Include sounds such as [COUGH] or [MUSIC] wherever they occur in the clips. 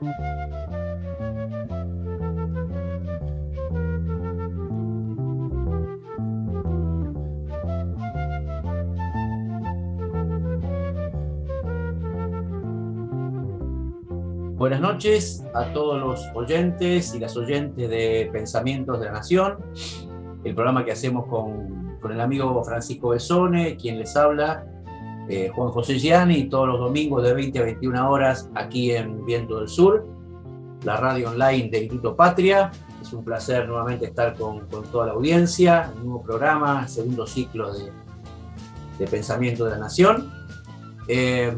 Buenas noches a todos los oyentes y las oyentes de Pensamientos de la Nación, el programa que hacemos con, el amigo Francisco Besone, quien les habla, eh, Juan José Gianni, todos los domingos de 20 a 21 horas aquí en Viento del Sur, la radio online de Instituto Patria. Es un placer nuevamente estar con, toda la audiencia, un nuevo programa, segundo ciclo de, de Pensamiento de la Nación. Eh,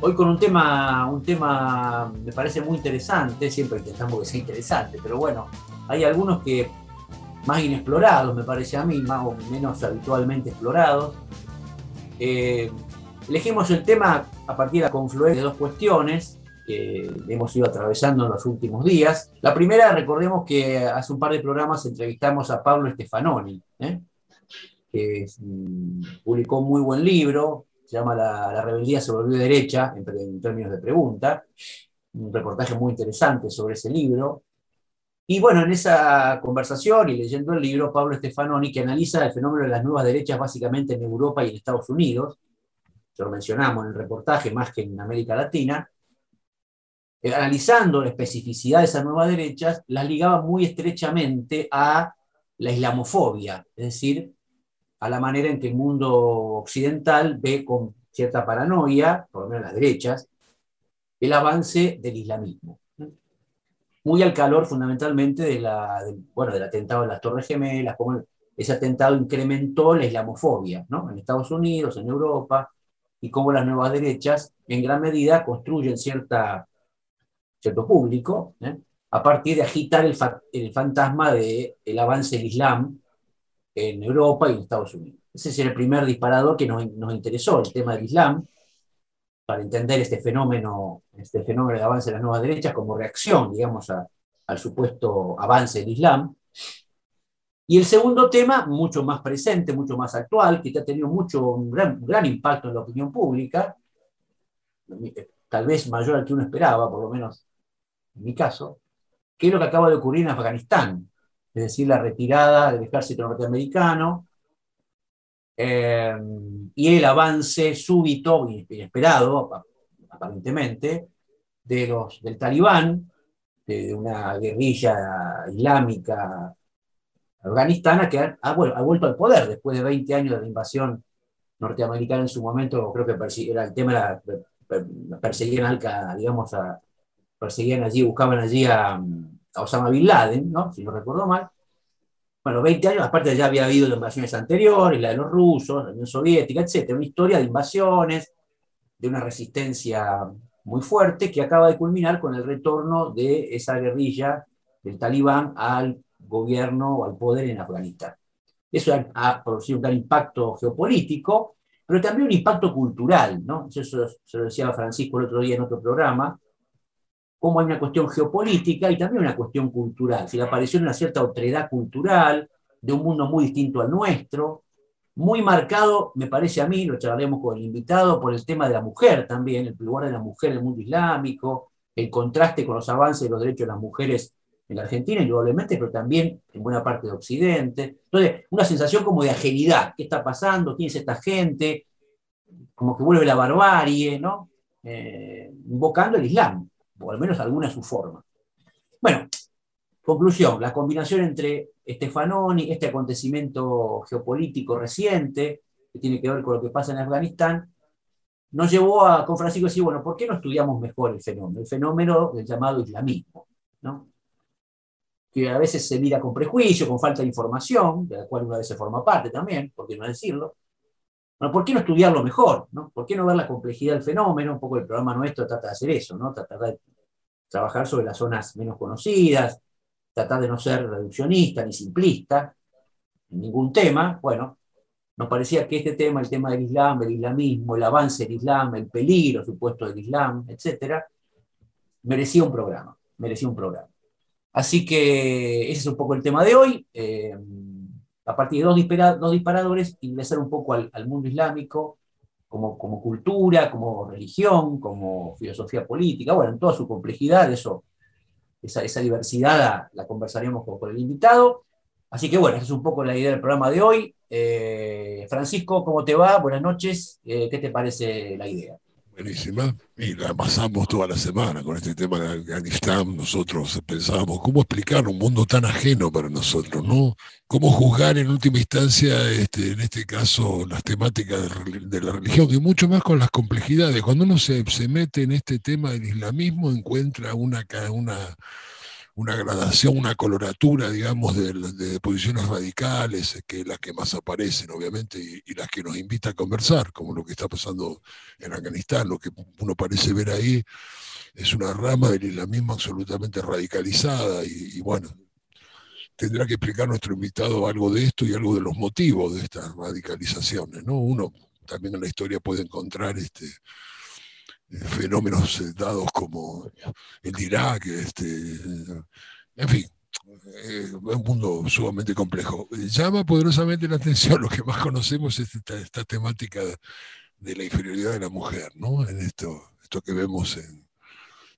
hoy con un tema, un tema me parece muy interesante, siempre intentamos que sea interesante, pero bueno, hay algunos que más inexplorados, me parece a mí, más o menos habitualmente explorados. Eh, elegimos el tema a partir de la confluencia de dos cuestiones que hemos ido atravesando en los últimos días. La primera, recordemos que hace un par de programas entrevistamos a Pablo Stefanoni, ¿eh? que publicó un muy buen libro, se llama La, rebeldía se volvió derecha, en, términos de pregunta, un reportaje muy interesante sobre ese libro. Y bueno, en esa conversación y leyendo el libro, Pablo Stefanoni, que analiza el fenómeno de las nuevas derechas básicamente en Europa y en Estados Unidos, lo mencionamos en el reportaje más que en América Latina, eh, analizando la especificidad de esas nuevas derechas, las ligaba muy estrechamente a la islamofobia, es decir, a la manera en que el mundo occidental ve con cierta paranoia, por lo menos las derechas, el avance del islamismo. Muy al calor fundamentalmente de la, bueno, del atentado de las Torres Gemelas, como ese atentado incrementó la islamofobia ¿no? en Estados Unidos, en Europa, y cómo las nuevas derechas en gran medida construyen cierta, cierto público ¿eh? a partir de agitar el, el fantasma del el avance del Islam en Europa y en Estados Unidos. Ese es el primer disparador que nos, nos, interesó, el tema del Islam, para entender este fenómeno, este fenómeno de avance de las nuevas derechas como reacción, digamos, al supuesto avance del Islam. Y el segundo tema, mucho más presente, mucho más actual, que ha tenido mucho, un gran, gran impacto en la opinión pública, tal vez mayor al que uno esperaba, por lo menos en mi caso, que es lo que acaba de ocurrir en Afganistán, es decir, la retirada del ejército norteamericano eh, y el avance súbito, inesperado, aparentemente, de los, del talibán, de, una guerrilla islámica afganistana que ha, vuelto al poder después de 20 años de la invasión norteamericana en su momento, creo que era el tema era perseguían al digamos, a, perseguían allí, buscaban allí a, a Osama Bin Laden, ¿no? si no recuerdo mal. Bueno, 20 años, aparte ya había habido invasiones anteriores, la de los rusos, la Unión Soviética, etc. Una historia de invasiones, de una resistencia muy fuerte que acaba de culminar con el retorno de esa guerrilla del talibán al gobierno o al poder en Afganistán. Eso ha, producido un gran impacto geopolítico, pero también un impacto cultural, ¿no? Eso se lo decía Francisco el otro día en otro programa, cómo hay una cuestión geopolítica y también una cuestión cultural. Si la aparición de una cierta otredad cultural, de un mundo muy distinto al nuestro, muy marcado, me parece a mí, lo charlaremos con el invitado, por el tema de la mujer también, el lugar de la mujer en el mundo islámico, el contraste con los avances de los derechos de las mujeres en la Argentina, indudablemente, pero también en buena parte de Occidente. Entonces, una sensación como de ajenidad. ¿Qué está pasando? ¿Quién es esta gente? Como que vuelve la barbarie, ¿no? Eh, invocando el Islam o al menos alguna su forma. Bueno, conclusión, la combinación entre Stefanoni, este acontecimiento geopolítico reciente, que tiene que ver con lo que pasa en Afganistán, nos llevó a, con Francisco, a decir, bueno, ¿por qué no estudiamos mejor el fenómeno? El fenómeno del llamado islamismo, ¿no? que a veces se mira con prejuicio, con falta de información, de la cual una vez se forma parte también, por qué no decirlo, bueno, ¿por qué no estudiarlo mejor? ¿Por qué no ver la complejidad del fenómeno? Un poco el programa nuestro trata de hacer eso, ¿no? Tratar de trabajar sobre las zonas menos conocidas, tratar de no ser reduccionista ni simplista en ningún tema. Bueno, nos parecía que este tema, el tema del Islam, el islamismo, el avance del Islam, el peligro supuesto del Islam, etc., merecía un programa, merecía un programa. Así que ese es un poco el tema de hoy. Eh, a partir de dos, disparadores, ingresar un poco al, mundo islámico, como, como cultura, como religión, como filosofía política, bueno, en toda su complejidad, eso, esa, diversidad la, conversaremos con, el invitado. Así que bueno, esa es un poco la idea del programa de hoy. Eh, Francisco, ¿cómo te va? Buenas noches. Eh, ¿Qué te parece la idea? Buenísima. Y la pasamos toda la semana con este tema de Afganistán. Nosotros pensábamos cómo explicar un mundo tan ajeno para nosotros, ¿no? Cómo juzgar en última instancia, este, en este caso, las temáticas de la religión y mucho más con las complejidades. Cuando uno se, se mete en este tema del islamismo, encuentra una, una una gradación, una coloratura, digamos, de, posiciones radicales, que es las que más aparecen, obviamente, y, las que nos invita a conversar, como lo que está pasando en Afganistán. Lo que uno parece ver ahí es una rama del islamismo absolutamente radicalizada, y, bueno, tendrá que explicar nuestro invitado algo de esto y algo de los motivos de estas radicalizaciones, ¿no? Uno también en la historia puede encontrar este, fenómenos eh, dados como el de Irak, este, en fin, es un mundo sumamente complejo. Llama poderosamente la atención, lo que más conocemos es esta, temática de la inferioridad de la mujer, ¿no? En esto, esto que vemos en,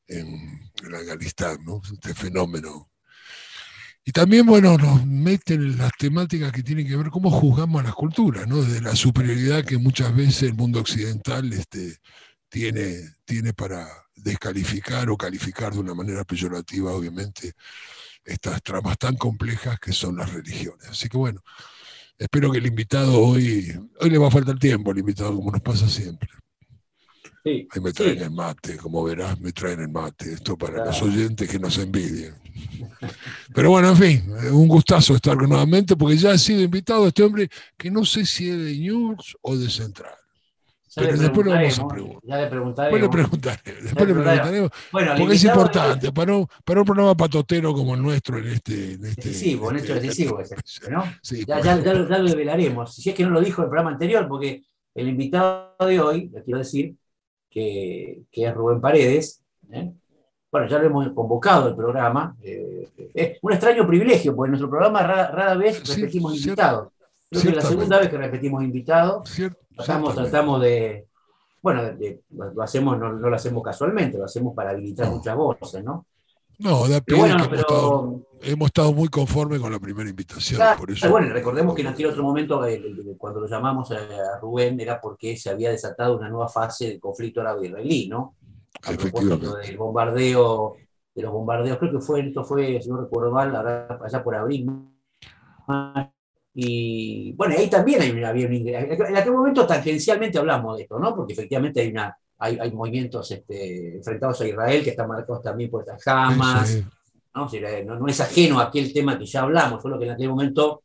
en, Afganistán, ¿no? Este fenómeno. Y también, bueno, nos meten en las temáticas que tienen que ver cómo juzgamos a las culturas, ¿no? Desde la superioridad que muchas veces el mundo occidental este, tiene, tiene para descalificar o calificar de una manera peyorativa, obviamente, estas tramas tan complejas que son las religiones. Así que bueno, espero que el invitado hoy, hoy le va a faltar tiempo al invitado, como nos pasa siempre. Ahí me traen el mate, como verás, me traen el mate. Esto para los oyentes que nos envidian. Pero bueno, en fin, un gustazo estar nuevamente, porque ya ha sido invitado este hombre que no sé si es de News o de Central. Pero después lo vamos a preguntar. Ya le preguntaremos. Después le preguntaremos. Bueno, porque es importante, para, un, para un programa patotero como el nuestro en este. En este decisivo, en hecho decisivo ese, [LAUGHS] ¿no? Sí, ya, ya, ya, lo develaremos. Si es que no lo dijo el programa anterior, porque el invitado de hoy, le quiero decir, que, que es Rubén Paredes, ¿eh? bueno, ya lo hemos convocado el programa. Eh, es un extraño privilegio, porque en nuestro programa rara, vez repetimos invitados. Creo que es la segunda vez que repetimos invitados. Cierto Tratamos, de, bueno, lo hacemos, no, lo hacemos casualmente, lo hacemos para habilitar muchas voces, ¿no? No, da pena que hemos, estado, muy conformes con la primera invitación. por eso, bueno, recordemos que en aquel otro momento, cuando lo llamamos a Rubén, era porque se había desatado una nueva fase del conflicto árabe-israelí, ¿no? A propósito del bombardeo, de los bombardeos, creo que fue, esto fue, si no recuerdo mal, allá por abril, y bueno, ahí también hay, había un En aquel momento tangencialmente hablamos de esto, ¿no? Porque efectivamente hay, una, hay, hay movimientos este, enfrentados a Israel que están marcados también por estas jamas. ¿no? ¿no? es ajeno a aquel tema que ya hablamos, solo que en aquel momento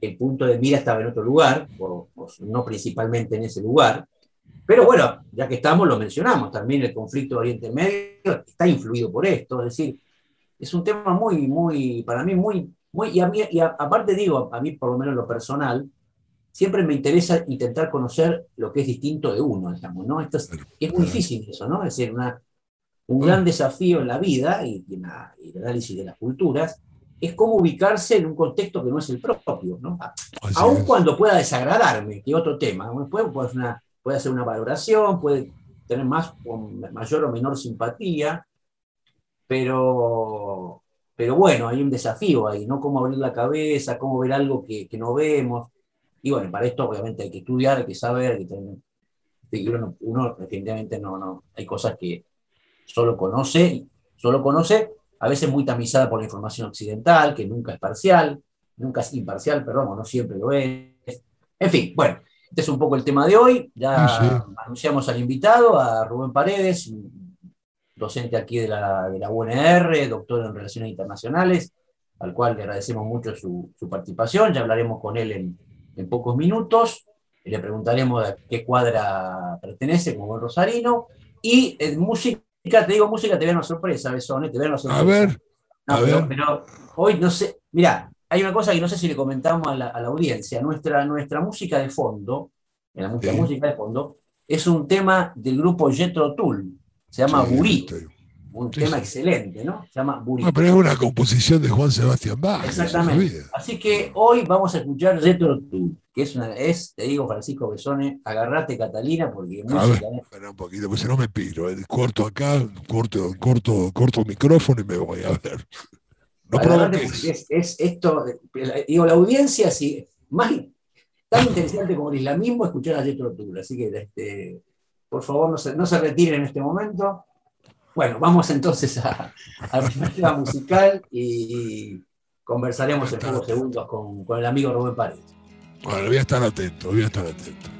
el punto de mira estaba en otro lugar, o, no principalmente en ese lugar. Pero bueno, ya que estamos, lo mencionamos, también el conflicto de Oriente Medio está influido por esto, es decir, es un tema muy, muy, para mí muy y, a mí, y aparte digo, a mí por lo menos lo personal, siempre me interesa intentar conocer lo que es distinto de uno, digamos, ¿no? Esto es, muy difícil eso, ¿no? Es decir, un gran desafío en la vida y, en el análisis de las culturas es cómo ubicarse en un contexto que no es el propio, ¿no? Aun cuando pueda desagradarme, que otro tema, puede, puede, una, puede hacer una valoración, puede tener más mayor o menor simpatía, pero pero bueno, hay un desafío ahí, ¿no? Cómo abrir la cabeza, cómo ver algo que, no vemos. Y bueno, para esto obviamente hay que estudiar, hay que saber, hay que tener, uno, definitivamente no, no, hay cosas que solo conoce, solo conoce, a veces muy tamizada por la información occidental, que nunca es parcial, nunca es imparcial, perdón, no siempre lo es. En fin, bueno, este es un poco el tema de hoy. Ya anunciamos al invitado, a Rubén Paredes, docente aquí de la, de la UNR, doctor en Relaciones Internacionales, al cual le agradecemos mucho su, participación. Ya hablaremos con él en, en, pocos minutos. Le preguntaremos a qué cuadra pertenece como buen rosarino. Y en música, te digo música, te voy a una sorpresa, Besone, te voy a una sorpresa. A ver. a pero, ver. pero, hoy no sé, mira, hay una cosa que no sé si le comentamos a la, a la audiencia. Nuestra, nuestra música de fondo, en la música, música de fondo, es un tema del grupo Jetro Tull se llama Burí. un tema excelente, ¿no? Se llama Burito. pero es una composición de Juan Sebastián Bach. Exactamente. Así que hoy vamos a escuchar Retro Tour, que es, una, es, te digo, Francisco Besone, agarrate Catalina, porque música. Ver, un poquito, pues si no me piro, eh, corto acá, corto, corto, corto el micrófono y me voy a ver. No es, es, esto, digo, la audiencia, sí, más tan interesante como el islamismo, escuchar a Retro Tour. Así que, este, por favor, no se, no se retiren en este momento. Bueno, vamos entonces a, la tema musical y conversaremos en pocos segundos con, con, el amigo Rubén Paredes. Bueno, voy a estar atento, voy a estar atento.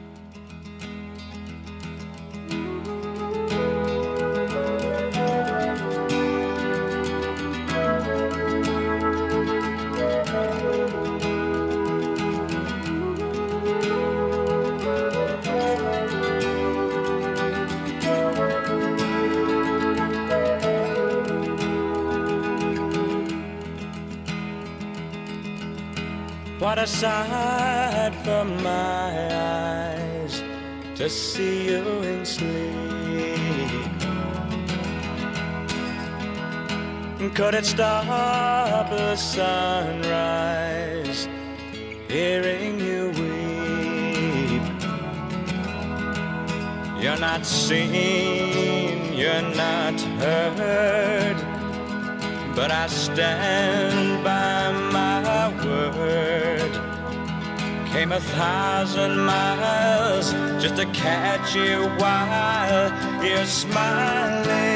What a sight for my eyes to see you in sleep. Could it stop the sunrise, hearing you weep? You're not seen, you're not heard, but I stand by my word came a thousand miles just to catch you while you're smiling.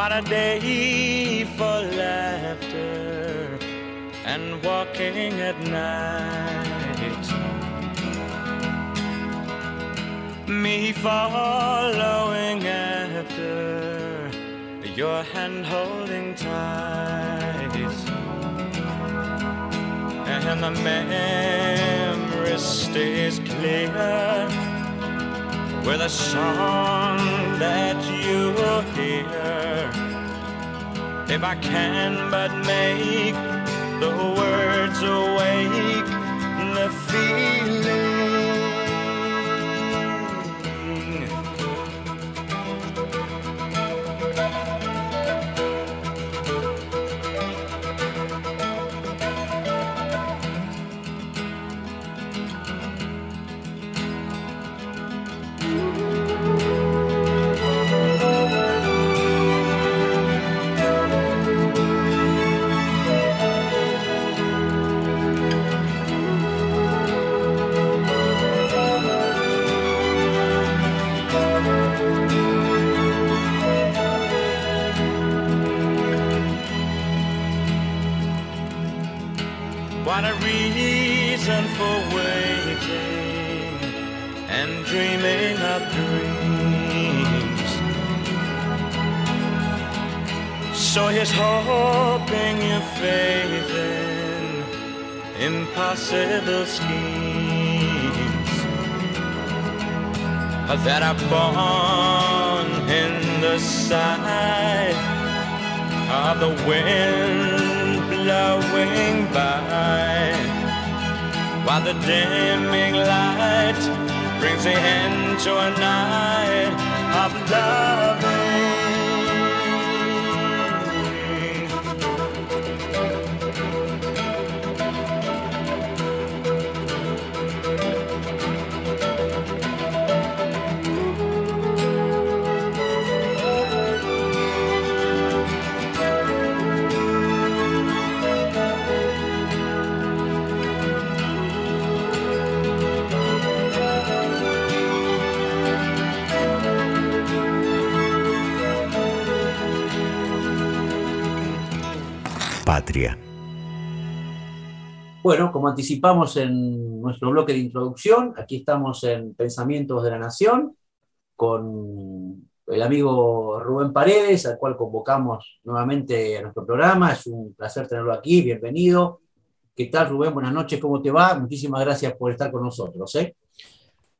What a day for laughter and walking at night. Me following after your hand holding tight. And the memory stays clear with a song that you will hear. If I can but make the words awake the feeling that are born in the sight of the wind blowing by. While the dimming light brings the end to a night of loving Bueno, como anticipamos en nuestro bloque de introducción, aquí estamos en Pensamientos de la Nación con el amigo Rubén Paredes, al cual convocamos nuevamente a nuestro programa. Es un placer tenerlo aquí, bienvenido. ¿Qué tal, Rubén? Buenas noches, ¿cómo te va? Muchísimas gracias por estar con nosotros. ¿eh?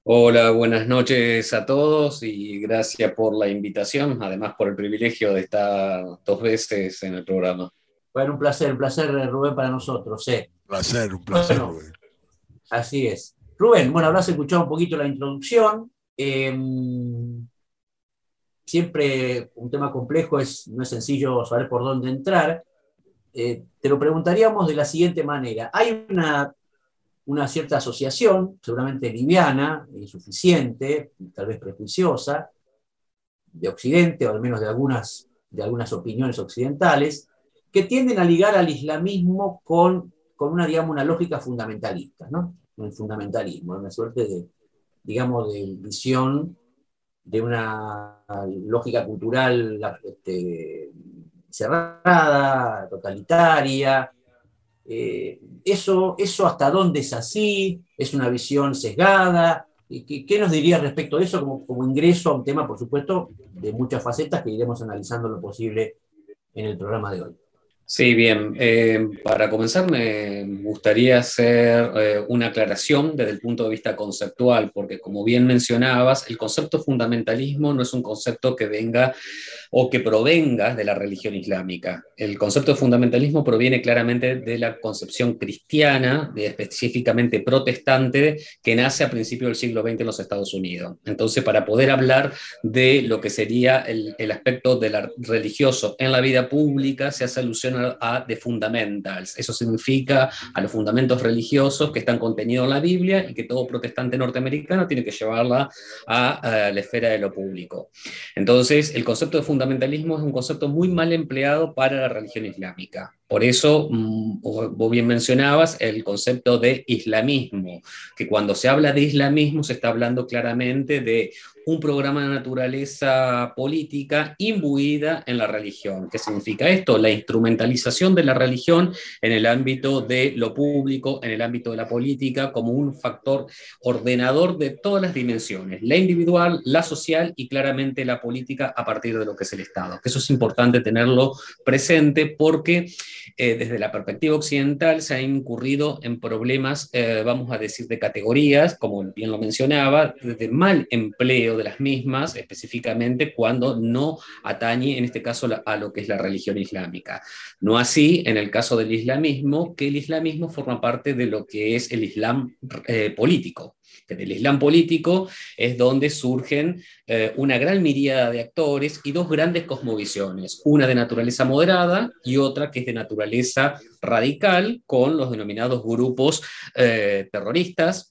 Hola, buenas noches a todos y gracias por la invitación, además por el privilegio de estar dos veces en el programa. Bueno, un placer, un placer, Rubén, para nosotros. ¿eh? Un placer, un placer, Rubén. Así es. Rubén, bueno, habrás escuchado un poquito la introducción. Em, siempre un tema complejo, es, no es sencillo saber por dónde entrar. Eh, te lo preguntaríamos de la siguiente manera. Hay una una cierta asociación, seguramente liviana, insuficiente, tal vez prejuiciosa, de Occidente, o al menos de algunas, de algunas opiniones occidentales, que tienden a ligar al islamismo con, con una, digamos, una lógica fundamentalista, ¿no? El fundamentalismo, una suerte de, digamos, de visión de una lógica cultural este, cerrada, totalitaria, eh, eso, ¿Eso hasta dónde es así? ¿Es una visión sesgada? ¿Qué, qué nos diría respecto a eso como, como, ingreso a un tema, por supuesto, de muchas facetas que iremos analizando lo posible en el programa de hoy? Sí, bien. Eh, para comenzar, me gustaría hacer eh, una aclaración desde el punto de vista conceptual, porque como bien mencionabas, el concepto fundamentalismo no es un concepto que venga o que provenga de la religión islámica. El concepto de fundamentalismo proviene claramente de la concepción cristiana, de específicamente protestante, que nace a principios del siglo XX en los Estados Unidos. Entonces, para poder hablar de lo que sería el, aspecto de la, religioso en la vida pública, se hace alusión a, a the fundamentals. Eso significa a los fundamentos religiosos que están contenidos en la Biblia y que todo protestante norteamericano tiene que llevarla a, a la esfera de lo público. Entonces, el concepto de fundamentalismo es un concepto muy mal empleado para la religión islámica. Por eso, mm, vos bien mencionabas el concepto de islamismo, que cuando se habla de islamismo se está hablando claramente de un programa de naturaleza política imbuida en la religión. ¿Qué significa esto? La instrumentalización de la religión en el ámbito de lo público, en el ámbito de la política, como un factor ordenador de todas las dimensiones, la individual, la social y claramente la política a partir de lo que es el Estado. Eso es importante tenerlo presente porque eh, desde la perspectiva occidental se ha incurrido en problemas, eh, vamos a decir, de categorías, como bien lo mencionaba, de mal empleo de las mismas, específicamente cuando no atañe, en este caso, a lo que es la religión islámica. No así en el caso del islamismo, que el islamismo forma parte de lo que es el islam eh, político que del Islam político es donde surgen eh, una gran miríada de actores y dos grandes cosmovisiones, una de naturaleza moderada y otra que es de naturaleza radical, con los denominados grupos eh, terroristas,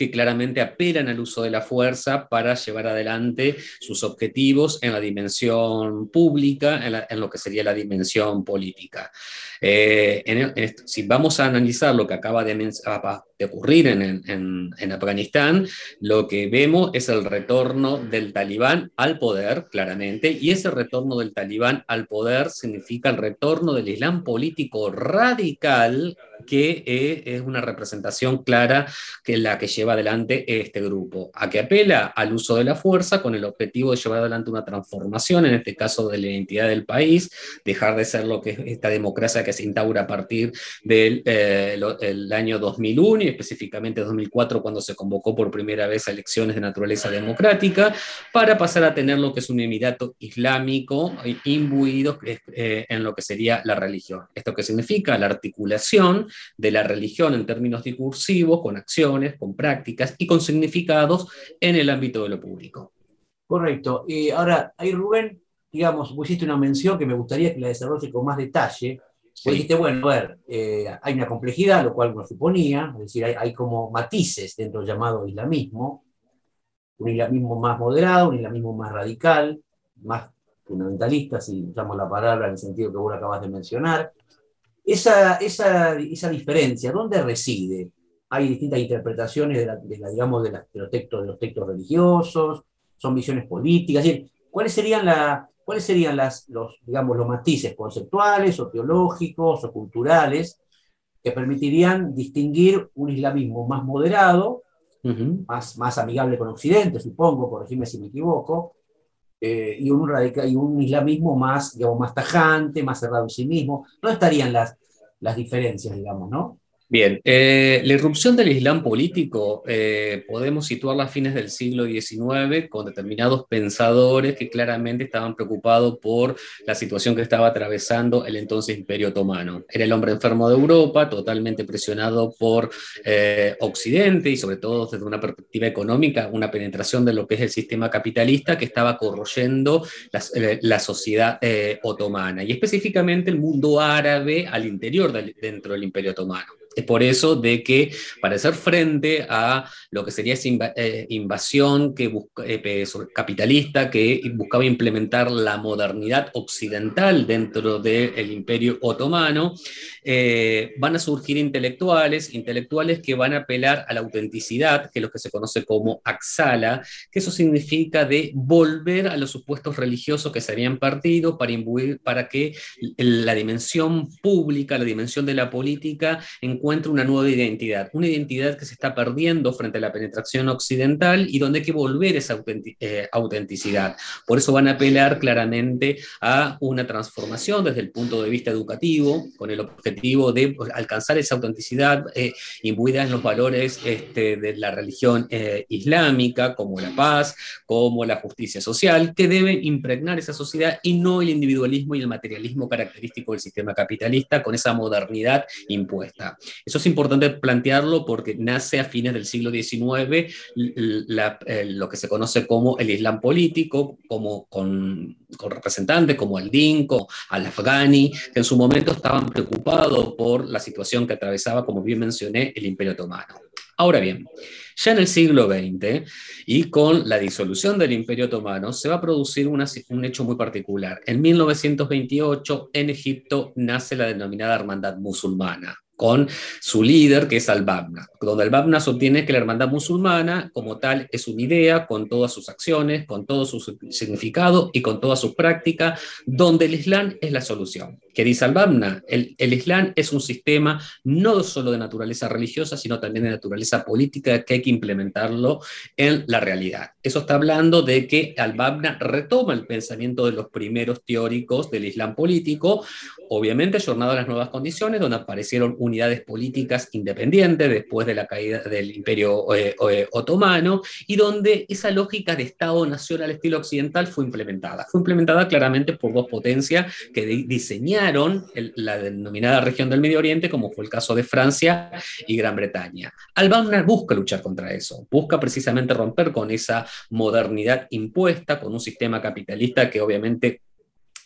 que claramente apelan al uso de la fuerza para llevar adelante sus objetivos en la dimensión pública, en, lo que sería la dimensión política. Eh, si vamos a analizar lo que acaba de, de ocurrir en, Afganistán, lo que vemos es el retorno del talibán al poder, claramente, y ese retorno del talibán al poder significa el retorno del Islam político radical que es una representación clara que es la que lleva adelante este grupo, a que apela al uso de la fuerza con el objetivo de llevar adelante una transformación, en este caso de la identidad del país, dejar de ser lo que es esta democracia que se instaura a partir del eh, el año 2001 específicamente 2004 cuando se convocó por primera vez a elecciones de naturaleza democrática, para pasar a tener lo que es un emirato islámico imbuido eh, en lo que sería la religión. ¿Esto qué significa? La articulación de la religión en términos discursivos, con acciones, con prácticas y con significados en el ámbito de lo público. Correcto. Y ahora, ahí Rubén, digamos, vos hiciste una mención que me gustaría que la desarrolle con más detalle, Sí. dijiste, bueno, a ver, eh, hay una complejidad, lo cual uno suponía, es decir, hay, como matices dentro del llamado islamismo, un islamismo más moderado, un islamismo más radical, más fundamentalista, si usamos la palabra en el sentido que vos acabas de mencionar. Esa, esa, esa diferencia, ¿dónde reside? Hay distintas interpretaciones de, la, digamos, de, los textos, de los textos religiosos, son visiones políticas. ¿Cuáles serían la, ¿Cuáles serían las, los, digamos, los matices conceptuales o teológicos o culturales que permitirían distinguir un islamismo más moderado, más, más amigable con Occidente, supongo, corregime si me equivoco, eh, y, un y un islamismo más, digamos, más tajante, más cerrado en sí mismo? ¿Dónde estarían las, las diferencias, digamos, no? Bien, eh, la irrupción del Islam político eh, podemos situarla a fines del siglo XIX con determinados pensadores que claramente estaban preocupados por la situación que estaba atravesando el entonces Imperio Otomano. Era el hombre enfermo de Europa, totalmente presionado por eh, Occidente y sobre todo desde una perspectiva económica, una penetración de lo que es el sistema capitalista que estaba corroyendo la, la sociedad otomana y específicamente el mundo árabe al interior dentro del Imperio Otomano. Es por eso de que para hacer frente a lo que sería esa eh, invasión que eh, capitalista que buscaba implementar la modernidad occidental dentro del imperio otomano, eh, van a surgir intelectuales, intelectuales que van a apelar a la autenticidad, que es lo que se conoce como axala, que eso significa de volver a los supuestos religiosos que se habían partido para imbuir, para que la dimensión pública, la dimensión de la política, encuentra una nueva identidad, una identidad que se está perdiendo frente a la penetración occidental y donde hay que volver esa eh, autenticidad. Por eso van a apelar claramente a una transformación desde el punto de vista educativo, con el objetivo de alcanzar esa autenticidad eh, imbuida en los valores este, de la religión eh, islámica, como la paz, como la justicia social, que deben impregnar esa sociedad y no el individualismo y el materialismo característico del sistema capitalista con esa modernidad impuesta. Eso es importante plantearlo porque nace a fines del siglo XIX eh, lo que se conoce como el Islam político, como con, representantes como el DIN, al-Afghani, que en su momento estaban preocupados por la situación que atravesaba, como bien mencioné, el Imperio Otomano. Ahora bien, ya en el siglo XX y con la disolución del Imperio Otomano se va a producir un hecho muy particular. En 1928 en Egipto nace la denominada Hermandad Musulmana con su líder, que es Al-Babna, donde Al-Babna sostiene que la hermandad musulmana, como tal, es una idea con todas sus acciones, con todo su significado y con toda su práctica, donde el Islam es la solución. ¿Qué dice Al-Babna? El, el Islam es un sistema no solo de naturaleza religiosa, sino también de naturaleza política que hay que implementarlo en la realidad. Eso está hablando de que Al-Babna retoma el pensamiento de los primeros teóricos del Islam político, obviamente ayornado a las nuevas condiciones, donde aparecieron un unidades políticas independientes después de la caída del Imperio eh, eh, Otomano y donde esa lógica de Estado-nación al estilo occidental fue implementada. Fue implementada claramente por dos potencias que diseñaron la denominada región del Medio Oriente, como fue el caso de Francia y Gran Bretaña. Al-Banna busca luchar contra eso, busca precisamente romper con esa modernidad impuesta, con un sistema capitalista que obviamente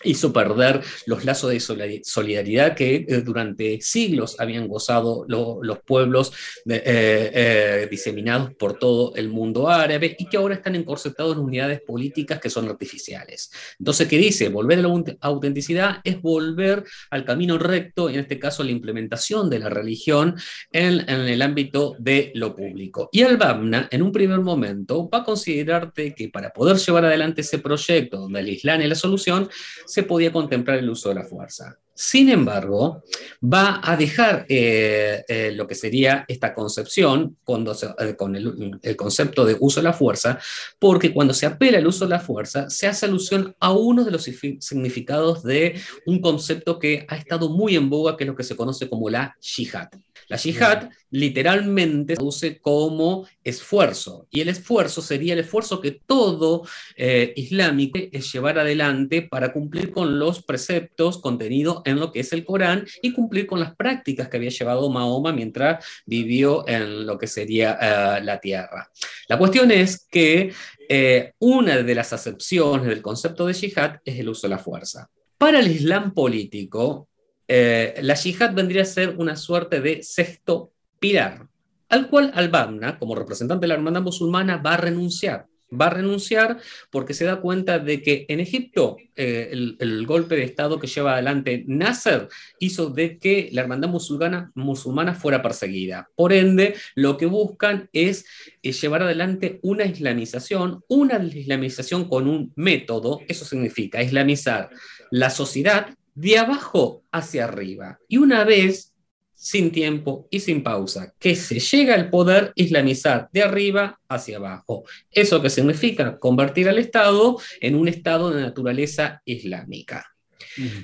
hizo perder los lazos de solidaridad que eh, durante siglos habían gozado los pueblos eh, eh, diseminados por todo el mundo árabe y que ahora están encorsetados en unidades políticas que son artificiales. Entonces, ¿qué dice? Volver a la autenticidad es volver al camino recto, en este caso la implementación de la religión en, en el ámbito de lo público. Y al-Babna, en un primer momento, va a considerarte que para poder llevar adelante ese proyecto donde el Islam es la solución, se podía contemplar el uso de la fuerza. Sin embargo, va a dejar eh, eh, lo que sería esta concepción cuando eh, con el, concepto de uso de la fuerza, porque cuando se apela al uso de la fuerza, se hace alusión a uno de los significados de un concepto que ha estado muy en boga, que es lo que se conoce como la yihad. La yihad literalmente se traduce como esfuerzo, y el esfuerzo sería el esfuerzo que todo eh, islámico es llevar adelante para cumplir con los preceptos contenidos en lo que es el Corán y cumplir con las prácticas que había llevado Mahoma mientras vivió en lo que sería eh, la tierra. La cuestión es que eh, una de las acepciones del concepto de yihad es el uso de la fuerza. Para el Islam político, eh, la yihad vendría a ser una suerte de sexto pilar, al cual al-Banna, como representante de la hermandad musulmana, va a renunciar. Va a renunciar porque se da cuenta de que en Egipto eh, el, golpe de Estado que lleva adelante Nasser hizo de que la hermandad musulmana, musulmana fuera perseguida. Por ende, lo que buscan es llevar adelante una islamización, una islamización con un método, eso significa islamizar la sociedad de abajo hacia arriba. Y una vez, sin tiempo y sin pausa, que se llega al poder islamizar de arriba hacia abajo. ¿Eso qué significa? Convertir al Estado en un Estado de naturaleza islámica.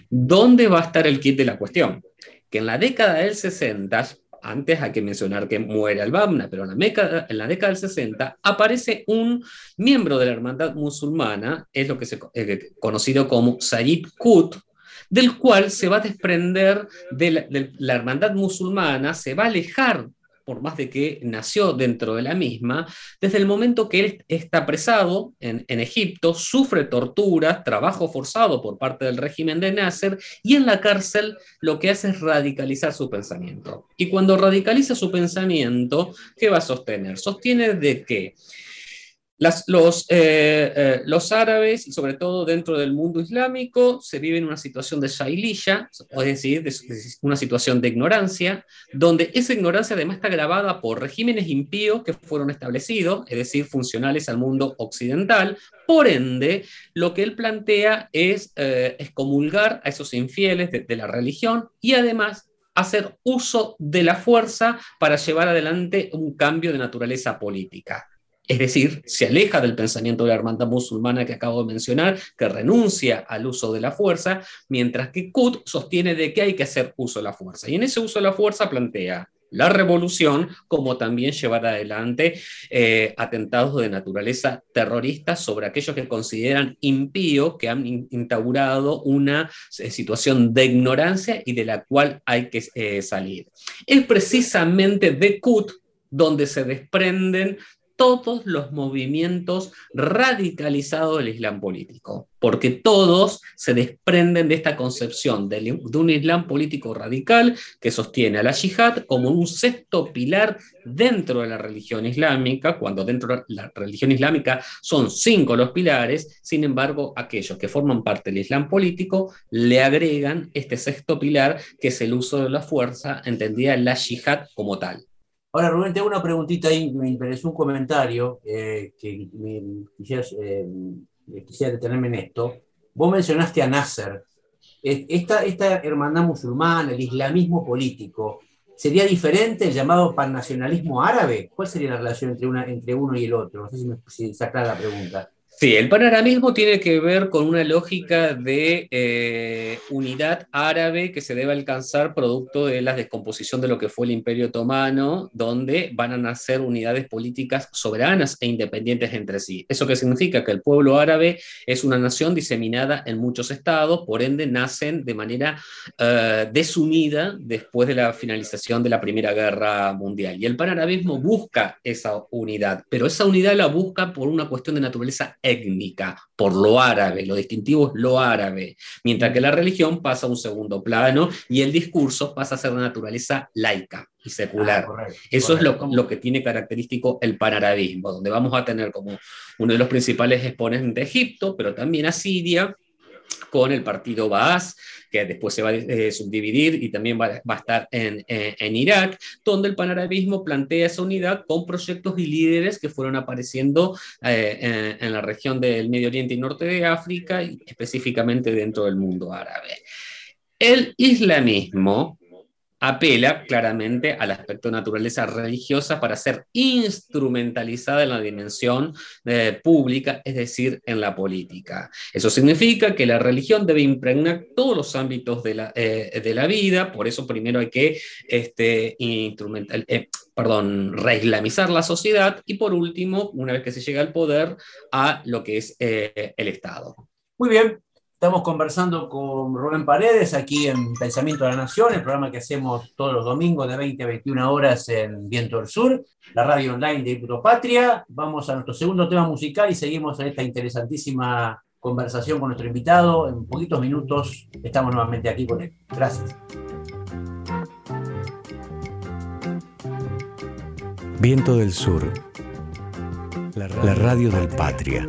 ¿Dónde va a estar el kit de la cuestión? Que en la década del 60 antes hay que mencionar que muere al-Banna, pero en la, década, en la década del 60 aparece un miembro de la hermandad musulmana, es lo que se eh, conocido como Sayyid Qut, del cual se va a desprender de la, hermandad musulmana, se va a alejar por más de que nació dentro de la misma, desde el momento que él está apresado en, Egipto, sufre torturas, trabajo forzado por parte del régimen de Nasser, y en la cárcel lo que hace es radicalizar su pensamiento. Y cuando radicaliza su pensamiento, ¿qué va a sostener? Sostiene de que los, eh, eh, los, árabes, y sobre todo dentro del mundo islámico, se vive en una situación de shaililla, es decir, de, una situación de ignorancia, donde esa ignorancia además está grabada por regímenes impíos que fueron establecidos, es decir, funcionales al mundo occidental. Por ende, lo que él plantea es eh, excomulgar a esos infieles de la religión y además hacer uso de la fuerza para llevar adelante un cambio de naturaleza política. Es decir, se aleja del pensamiento de la hermandad musulmana que acabo de mencionar, que renuncia al uso de la fuerza, mientras que Kut sostiene de que hay que hacer uso de la fuerza. Y en ese uso de la fuerza plantea la revolución, como también llevar adelante eh, atentados de naturaleza terrorista sobre aquellos que consideran impío, que han instaurado una eh, situación de ignorancia y de la cual hay que eh, salir. Es precisamente de Kut donde se desprenden todos los movimientos radicalizados del Islam político, porque todos se desprenden de esta concepción de, un Islam político radical que sostiene a la yihad como un sexto pilar dentro de la religión islámica, cuando dentro de la religión islámica son cinco los pilares, sin embargo, aquellos que forman parte del Islam político le agregan este sexto pilar, que es el uso de la fuerza, entendida la yihad como tal. Ahora, Rubén, tengo una preguntita ahí, me interesó un comentario eh, que eh, quisiera detenerme en esto. Vos mencionaste a Nasser. Esta, hermandad musulmana, el islamismo político, ¿sería diferente el llamado pannacionalismo árabe? ¿Cuál sería la relación entre, uno y el otro? No sé si, me, si la pregunta. Sí, el panarabismo tiene que ver con una lógica de eh, unidad árabe que se debe alcanzar producto de la descomposición de lo que fue el Imperio Otomano, donde van a nacer unidades políticas soberanas e independientes entre sí. ¿Eso qué significa? Que el pueblo árabe es una nación diseminada en muchos estados, por ende nacen de manera eh, desunida después de la finalización de la Primera Guerra Mundial. Y el panarabismo busca esa unidad, pero esa unidad la busca por una cuestión de naturaleza por lo árabe, lo distintivo es lo árabe, mientras que la religión pasa a un segundo plano y el discurso pasa a ser de naturaleza laica y secular. Ah, Eso es lo, que tiene característico el panarabismo, donde vamos a tener como uno de los principales exponentes de Egipto, pero también a Siria, con el partido Baas, que después se va a eh, subdividir y también va, a estar en, en, Irak, donde el panarabismo plantea esa unidad con proyectos y líderes que fueron apareciendo eh, en, en la región del Medio Oriente y Norte de África, y específicamente dentro del mundo árabe. El islamismo apela claramente al aspecto de naturaleza religiosa para ser instrumentalizada en la dimensión eh, pública, es decir, en la política. Eso significa que la religión debe impregnar todos los ámbitos de la, eh, de la vida, por eso primero hay que este, instrumental, eh, perdón, reislamizar la sociedad y por último, una vez que se llega al poder, a lo que es el Estado. Muy bien, Estamos conversando con Rubén Paredes aquí en Pensamiento de la Nación, el programa que hacemos todos los domingos de 20 a 21 horas en Viento del Sur, la radio online de Patria. Vamos a nuestro segundo tema musical y seguimos en esta interesantísima conversación con nuestro invitado. En poquitos minutos estamos nuevamente aquí con él. Gracias. Viento del Sur, la radio del Patria.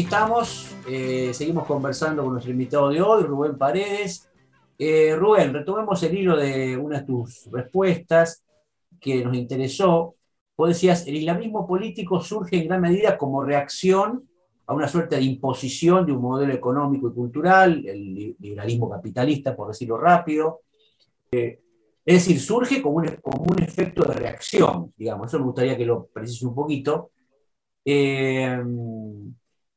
Estamos, eh, seguimos conversando con nuestro invitado de hoy, Rubén Paredes. Eh, Rubén, retomemos el hilo de una de tus respuestas que nos interesó. Vos decías, el islamismo político surge en gran medida como reacción a una suerte de imposición de un modelo económico y cultural, el liberalismo capitalista, por decirlo rápido. Eh, es decir, surge como un, como un, efecto de reacción, digamos. Eso me gustaría que lo precises un poquito.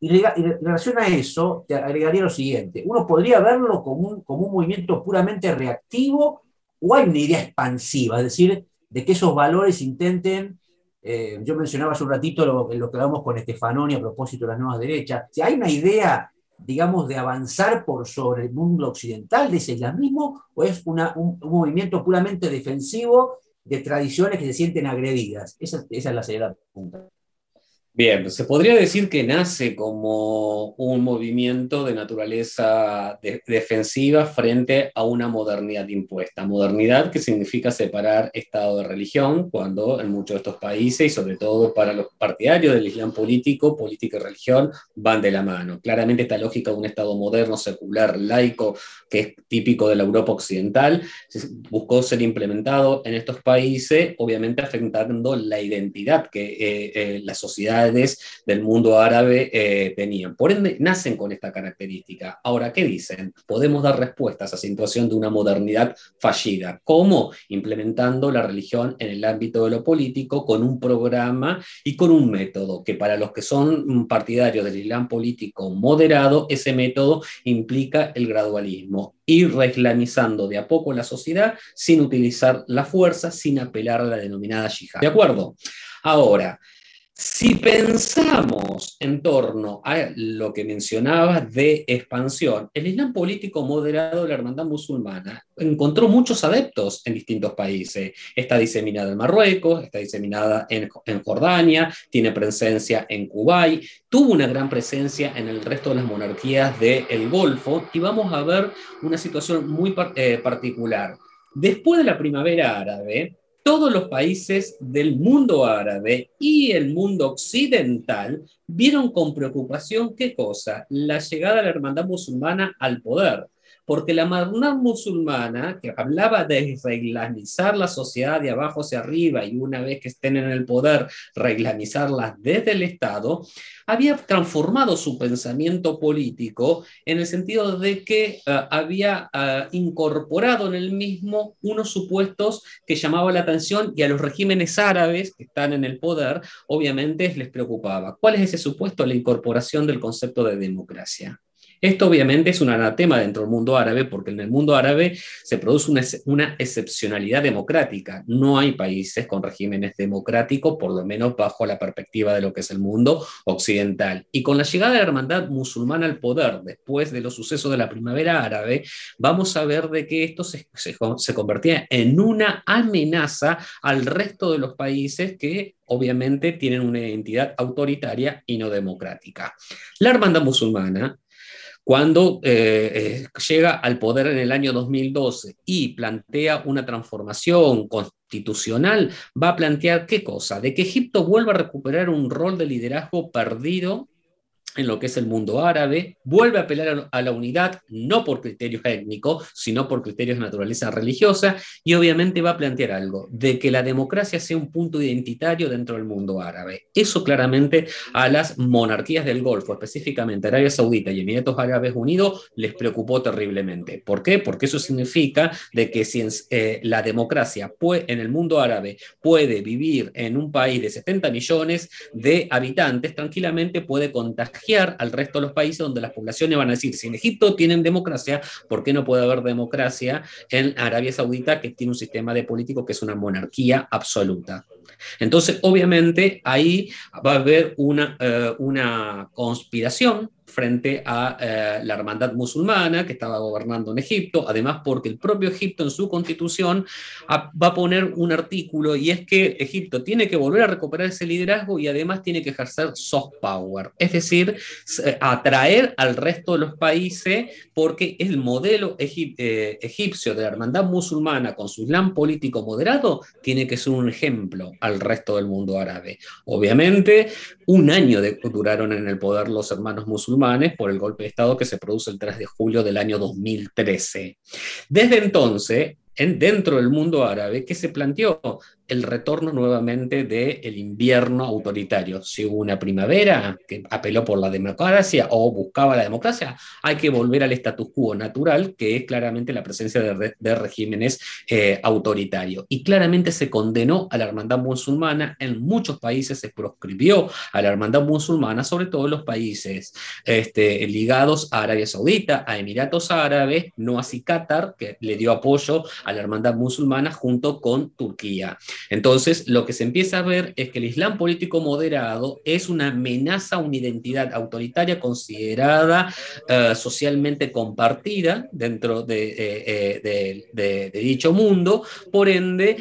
Y, en relación a eso, te agregaría lo siguiente. Uno podría verlo como un, como un movimiento puramente reactivo o hay una idea expansiva, es decir, de que esos valores intenten eh, yo mencionaba hace un ratito lo, que hablamos con Estefanoni a propósito de las nuevas derechas. Si hay una idea, digamos, de avanzar por sobre el mundo occidental de ese islamismo, o es un, un, movimiento puramente defensivo de tradiciones que se sienten agredidas. Esa, esa es la segunda pregunta. Bien, se podría decir que nace como un movimiento de naturaleza de defensiva frente a una modernidad impuesta. Modernidad que significa separar Estado de religión, cuando en muchos de estos países, y sobre todo para los partidarios del Islam político, política y religión van de la mano. Claramente esta lógica de un Estado moderno, secular, laico, que es típico de la Europa occidental, buscó ser implementado en estos países, obviamente afectando la identidad que eh, eh, la sociedad del mundo árabe eh, tenían. Por ende, nacen con esta característica. Ahora, ¿qué dicen? Podemos dar respuestas a esa situación de una modernidad fallida. ¿Cómo? Implementando la religión en el ámbito de lo político con un programa y con un método que para los que son partidarios del Islam político moderado, ese método implica el gradualismo ir reislamizando de a poco la sociedad sin utilizar la fuerza, sin apelar a la denominada yihad. ¿De acuerdo? Ahora, si pensamos en torno a lo que mencionabas de expansión, el Islam político moderado de la hermandad musulmana encontró muchos adeptos en distintos países. Está diseminada en Marruecos, está diseminada en, Jordania, tiene presencia en Kuwait, tuvo una gran presencia en el resto de las monarquías del Golfo y vamos a ver una situación muy eh, particular. Después de la primavera árabe, todos los países del mundo árabe y el mundo occidental vieron con preocupación qué cosa? La llegada de la hermandad musulmana al poder porque la hermandad musulmana, que hablaba de reglamizar la sociedad de abajo hacia arriba y una vez que estén en el poder, reglamizarla desde el Estado, había transformado su pensamiento político en el sentido de que uh, había uh, incorporado en el mismo unos supuestos que llamaban la atención y a los regímenes árabes que están en el poder, obviamente les preocupaba. ¿Cuál es ese supuesto? La incorporación del concepto de democracia. Esto obviamente es un anatema dentro del mundo árabe porque en el mundo árabe se produce una, excepcionalidad democrática. No hay países con regímenes democráticos, por lo menos bajo la perspectiva de lo que es el mundo occidental. Y con la llegada de la hermandad musulmana al poder, después de los sucesos de la primavera árabe, vamos a ver de que esto se, se convertía en una amenaza al resto de los países que obviamente tienen una identidad autoritaria y no democrática. La hermandad musulmana cuando eh, eh, llega al poder en el año 2012 y plantea una transformación constitucional, va a plantear qué cosa? De que Egipto vuelva a recuperar un rol de liderazgo perdido en lo que es el mundo árabe, vuelve a apelar a la unidad, no por criterios étnicos, sino por criterios de naturaleza religiosa, y obviamente va a plantear algo, de que la democracia sea un punto identitario dentro del mundo árabe. Eso claramente a las monarquías del Golfo, específicamente Arabia Saudita y Emiratos Árabes Unidos, les preocupó terriblemente. ¿Por qué? Porque eso significa de que si eh, la democracia en el mundo árabe puede vivir en un país de 70 millones de habitantes, tranquilamente puede contagiar al resto de los países donde las poblaciones van a decir, si en Egipto tienen democracia, ¿por qué no puede haber democracia en Arabia Saudita, que tiene un sistema de político que es una monarquía absoluta? Entonces, obviamente, ahí va a haber una, uh, una conspiración frente a eh, la hermandad musulmana que estaba gobernando en Egipto, además porque el propio Egipto en su constitución va a poner un artículo y es que Egipto tiene que volver a recuperar ese liderazgo y además tiene que ejercer soft power, es decir, atraer al resto de los países porque el modelo eh, egipcio de la hermandad musulmana con su islam político moderado tiene que ser un ejemplo al resto del mundo árabe. Obviamente, Un año de, duraron en el poder los hermanos musulmanes por el golpe de Estado que se produce el 3 de julio del año 2013. Desde entonces, en, dentro del mundo árabe, ¿qué se planteó? El retorno nuevamente del invierno autoritario. Si hubo una primavera que apeló por la democracia o buscaba la democracia, hay que volver al status quo natural, que es claramente la presencia de, regímenes eh, autoritarios. Y claramente se condenó a la hermandad musulmana, en muchos países se proscribió a la hermandad musulmana, sobre todo en los países este, ligados a Arabia Saudita, a Emiratos Árabes, no así Qatar, que le dio apoyo a la hermandad musulmana junto con Turquía. Entonces, lo que se empieza a ver es que el Islam político moderado es una amenaza a una identidad autoritaria considerada eh, socialmente compartida dentro eh, eh, de, dicho mundo, por ende,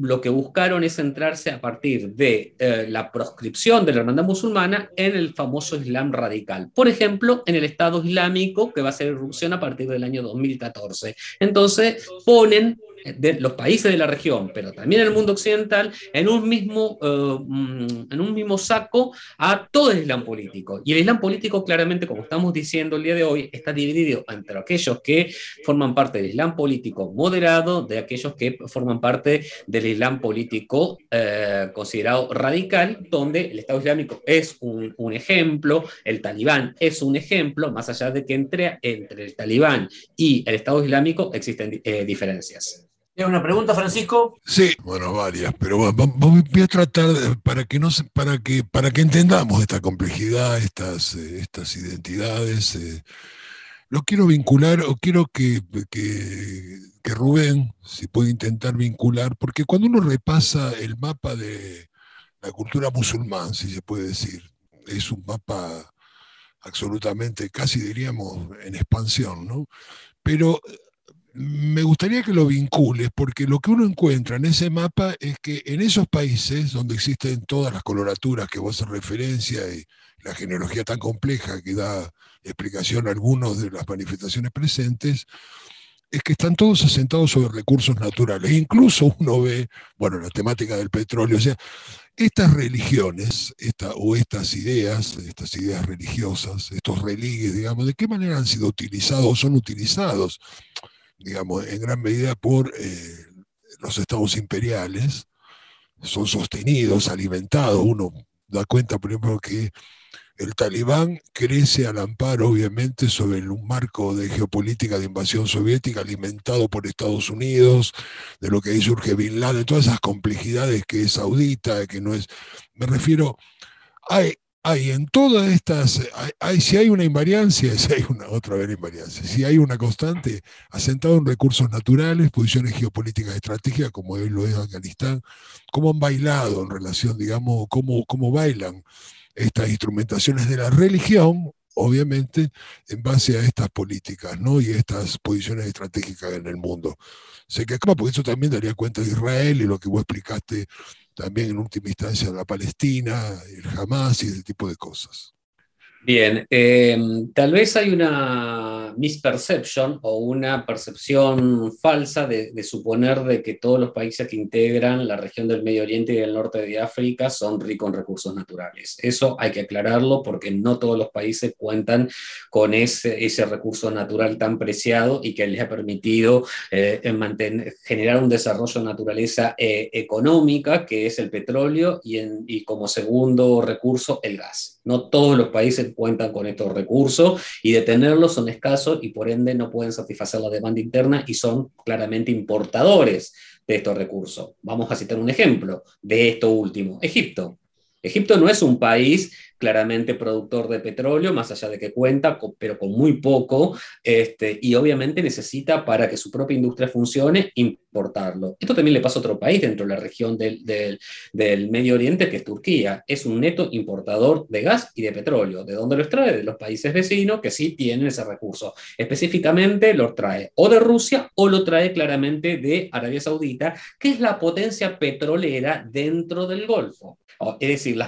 lo que buscaron es centrarse a partir de la proscripción de la hermandad musulmana en el famoso Islam radical. Por ejemplo, en el Estado Islámico, que va a ser erupción a partir del año 2014. Entonces, ponen de los países de la región, pero también el mundo occidental, en un mismo, eh, mm, en un mismo saco a todo el Islam político. Y el Islam político, claramente, como estamos diciendo el día de hoy, está dividido entre aquellos que forman parte del Islam político moderado, de aquellos que forman parte del Islam político eh, considerado radical, donde el Estado Islámico es un, ejemplo, el talibán es un ejemplo, más allá de que entre, entre el talibán y el Estado Islámico existen eh, diferencias. ¿Tienes una pregunta, Francisco? Sí, bueno, varias, pero voy a tratar para que no para que para que entendamos esta complejidad, estas eh, estas identidades. Eh, lo quiero vincular o quiero que, que, que, Rubén, si puede intentar vincular, porque cuando uno repasa el mapa de la cultura musulmán, si se puede decir, es un mapa absolutamente, casi diríamos, en expansión, ¿no? Pero me gustaría que lo vincules, porque lo que uno encuentra en ese mapa es que en esos países donde existen todas las coloraturas que vos haces referencia y la genealogía tan compleja que da explicación a algunos de las manifestaciones presentes, es que están todos asentados sobre recursos naturales. incluso uno ve, bueno, la temática del petróleo, o sea, estas religiones esta, o estas ideas, estas ideas religiosas, estos religues, digamos, ¿de qué manera han sido utilizados o son utilizados? Digamos, en gran medida por eh, los estados imperiales, son sostenidos, alimentados. Uno da cuenta, por ejemplo, que el talibán crece al amparo, obviamente, sobre un marco de geopolítica de invasión soviética alimentado por Estados Unidos, de lo que ahí surge Bin Laden, todas esas complejidades que es saudita, que no es... Me refiero, hay, hay en todas estas, hay, si hay una invariancia, [LAUGHS] si hay una otra vez invariancia, si hay una constante asentado en recursos naturales, posiciones geopolíticas estratégicas, como hoy lo es Afganistán, cómo han bailado en relación, digamos, cómo, cómo bailan estas instrumentaciones de la religión, obviamente, en base a estas políticas ¿no? y estas posiciones estratégicas en el mundo. Sé que acá, porque eso también daría cuenta de Israel y lo que vos explicaste también en última instancia la Palestina, el Hamas y ese tipo de cosas. Bien, eh, tal vez hay una misperception o una percepción falsa de, suponer de que todos los países que integran la región del Medio Oriente y del norte de África son ricos en recursos naturales. Eso hay que aclararlo porque no todos los países cuentan con ese, ese recurso natural tan preciado y que les ha permitido eh, mantener, generar un desarrollo de naturaleza eh, económica, que es el petróleo, y, y como segundo recurso el gas. No todos los países cuentan con estos recursos y de tenerlos son escasos y por ende no pueden satisfacer la demanda interna y son claramente importadores de estos recursos. Vamos a citar un ejemplo de esto último, Egipto. Egipto no es un país claramente productor de petróleo, más allá de que cuenta, pero con muy poco, este, y obviamente necesita para que su propia industria funcione importarlo. Esto también le pasa a otro país dentro de la región del, del, Medio Oriente, que es Turquía. Es un neto importador de gas y de petróleo. ¿De dónde los trae? De los países vecinos que sí tienen ese recurso. Específicamente lo trae o de Rusia o lo trae claramente de Arabia Saudita, que es la potencia petrolera dentro del Golfo. Es decir,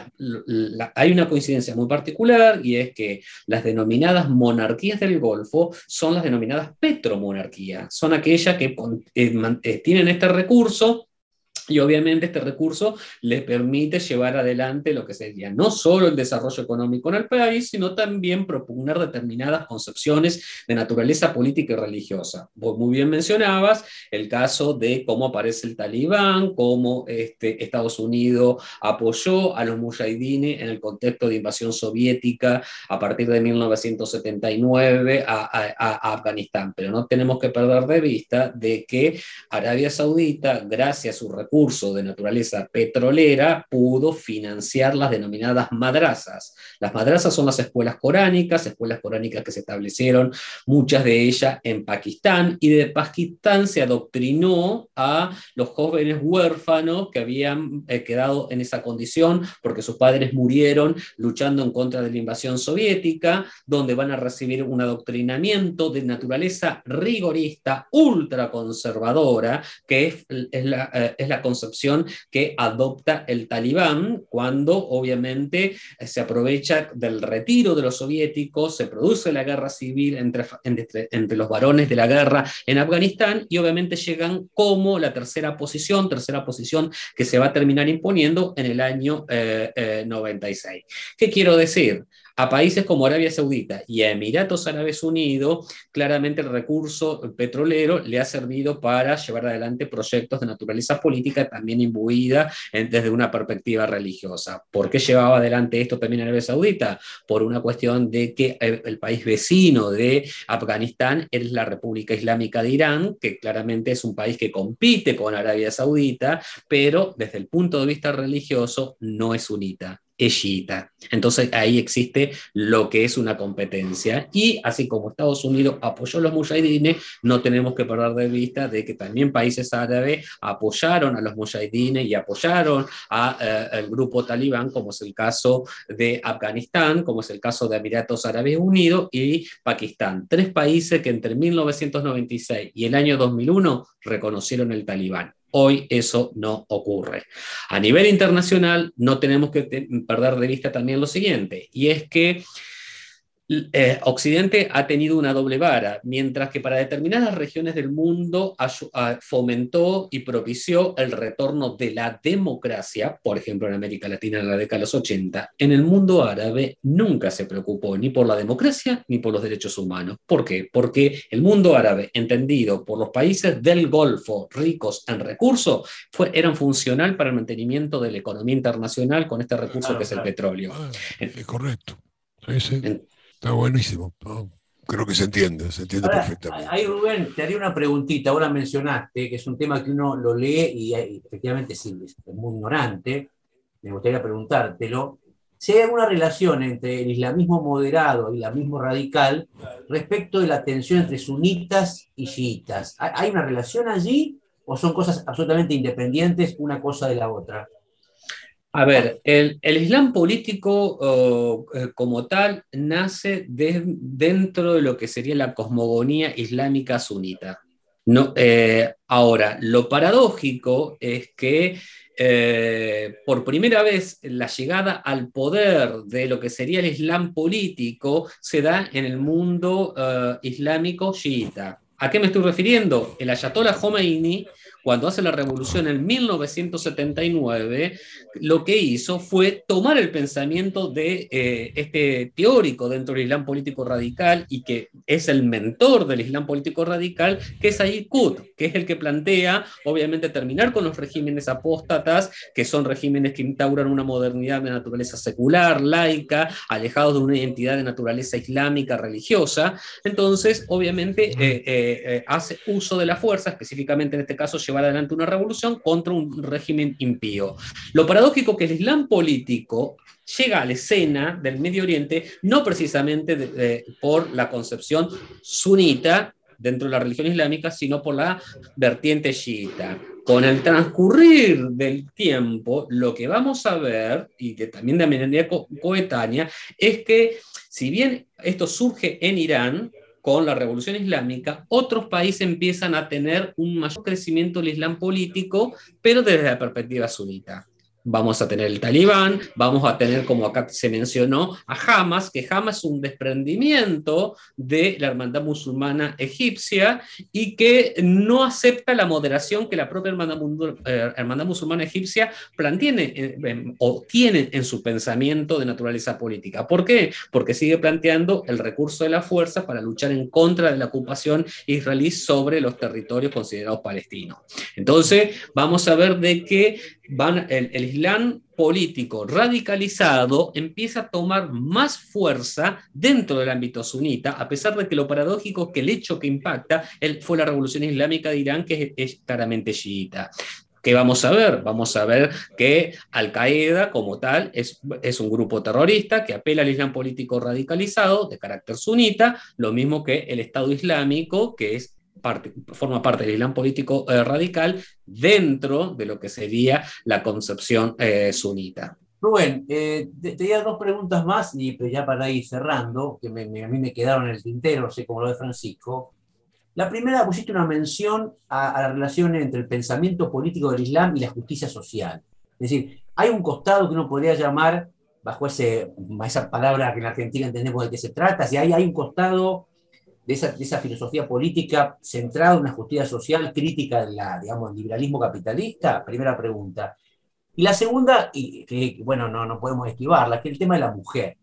hay una coincidencia muy particular y es que las denominadas monarquías del Golfo son las denominadas petromonarquías. Son aquellas que eh, eh, tienen este recurso Y obviamente este recurso le permite llevar adelante lo que sería no solo el desarrollo económico en el país, sino también propugnar determinadas concepciones de naturaleza política y religiosa. Vos muy bien mencionabas el caso de cómo aparece el talibán, cómo este, Estados Unidos apoyó a los mujahidines en el contexto de invasión soviética a partir de 1979 a, a Afganistán. Pero no tenemos que perder de vista de que Arabia Saudita, gracias a su recurso, curso de naturaleza petrolera pudo financiar las denominadas madrazas. Las madrazas son las escuelas coránicas, escuelas coránicas que se establecieron, muchas de ellas en Pakistán, y de Pakistán se adoctrinó a los jóvenes huérfanos que habían eh, quedado en esa condición porque sus padres murieron luchando en contra de la invasión soviética, donde van a recibir un adoctrinamiento de naturaleza rigorista, ultraconservadora, que es la, eh, es la concepción que adopta el talibán cuando obviamente eh, se aprovecha del retiro de los soviéticos, se produce la guerra civil entre, entre, los varones de la guerra en Afganistán y obviamente llegan como la tercera posición, tercera posición que se va a terminar imponiendo en el año 96. Eh, eh, ¿Qué quiero decir? A países como Arabia Saudita y a Emiratos Árabes Unidos, claramente el recurso petrolero le ha servido para llevar adelante proyectos de naturaleza política también imbuida desde una perspectiva religiosa. ¿Por qué llevaba adelante esto también Arabia Saudita? Por una cuestión de que el, país vecino de Afganistán es la República Islámica de Irán, que claramente es un país que compite con Arabia Saudita, pero desde el punto de vista religioso no es sunita es Entonces ahí existe lo que es una competencia. Y así como Estados Unidos apoyó a los mujahidines, no tenemos que perder de vista de que también países árabes apoyaron a los mujahidines y apoyaron al eh, grupo talibán, como es el caso de Afganistán, como es el caso de Emiratos Árabes Unidos y Pakistán. Tres países que entre 1996 y el año 2001 reconocieron el talibán. Hoy eso no ocurre. A nivel internacional no tenemos que perder de vista también lo siguiente, y es que eh, Occidente ha tenido una doble vara, mientras que para determinadas regiones del mundo fomentó y propició el retorno de la democracia, por ejemplo en América Latina en la década de los 80, en el mundo árabe nunca se preocupó ni por la democracia ni por los derechos humanos. ¿Por qué? Porque el mundo árabe, entendido por los países del Golfo ricos en recursos, fue, eran funcional para el mantenimiento de la economía internacional con este recurso que es el petróleo. Ah, es correcto. Está buenísimo. Creo que se entiende, se entiende perfectamente. Ahí, Rubén, te haría una preguntita. Ahora mencionaste que es un tema que uno lo lee y, efectivamente es, es muy ignorante. Me gustaría preguntártelo. Si hay alguna relación entre el islamismo moderado y el islamismo radical respecto de la tensión entre sunitas y chiitas. ¿Hay una relación allí o son cosas absolutamente independientes una cosa de la otra? A ver, el, Islam político eh, como tal nace dentro de lo que sería la cosmogonía islámica sunita. No, eh, ahora, lo paradójico es que eh, por primera vez la llegada al poder de lo que sería el Islam político se da en el mundo islámico chiita. ¿A qué me estoy refiriendo? El Ayatollah Khomeini cuando hace la revolución en 1979, lo que hizo fue tomar el pensamiento de eh, este teórico dentro del Islam político radical y que es el mentor del Islam político radical, que es Said Qutb, que es el que plantea, obviamente, terminar con los regímenes apóstatas, que son regímenes que instauran una modernidad de naturaleza secular, laica, alejados de una identidad de naturaleza islámica, religiosa. Entonces, obviamente, eh, eh, hace uso de la fuerza, específicamente en este caso, llevar adelante una revolución contra un régimen impío. Lo paradójico que el Islam político llega a la escena del Medio Oriente no precisamente por la concepción sunita dentro de la religión islámica, sino por la vertiente chiita. Con el transcurrir del tiempo, lo que vamos a ver, y que también de manera coetánea, es que si bien esto surge en Irán, con la revolución islámica, otros países empiezan a tener un mayor crecimiento del Islam político, pero desde la perspectiva sunita. Vamos a tener el talibán, vamos a tener, como acá se mencionó, a Hamas, que Hamas es un desprendimiento de la hermandad musulmana egipcia y que no acepta la moderación que la propia hermandad, eh, hermandad musulmana egipcia plantiene o tiene en su pensamiento de naturaleza política. ¿Por qué? Porque sigue planteando el recurso de la fuerza para luchar en contra de la ocupación israelí sobre los territorios considerados palestinos. Entonces, vamos a ver de qué van, el, Islam político radicalizado empieza a tomar más fuerza dentro del ámbito sunita, a pesar de que lo paradójico es que el hecho que impacta fue la revolución islámica de Irán, que es, claramente chiita. ¿Qué vamos a ver? Vamos a ver que Al-Qaeda como tal es, es, un grupo terrorista que apela al Islam político radicalizado de carácter sunita, lo mismo que el Estado Islámico, que es forma parte del Islam político eh, radical dentro de lo que sería la concepción eh, sunita. Rubén, eh, te, te dos preguntas más y pues ya para ir cerrando, que a mí me quedaron en el tintero, no sé como lo de Francisco. La primera, pusiste una mención a, la relación entre el pensamiento político del Islam y la justicia social. Es decir, hay un costado que uno podría llamar, bajo ese, esa palabra que en Argentina entendemos de qué se trata, si hay, hay un costado de esa, filosofía política centrada en una justicia social crítica del digamos, liberalismo capitalista? Primera pregunta. Y la segunda, y que bueno, no, no podemos esquivarla, que es el tema de la mujer.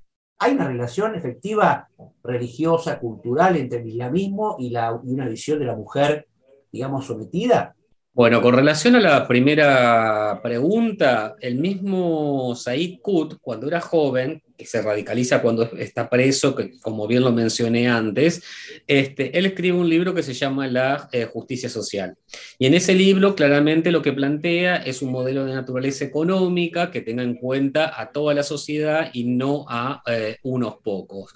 ¿Hay una relación efectiva religiosa, cultural entre el islamismo y, una visión de la mujer, digamos, sometida? Bueno, con relación a la primera pregunta, el mismo Said Qut, cuando era joven, se radicaliza cuando está preso, que como bien lo mencioné antes, este, él escribe un libro que se llama La eh, Justicia Social. Y en ese libro claramente lo que plantea es un modelo de naturaleza económica que tenga en cuenta a toda la sociedad y no a eh, unos pocos.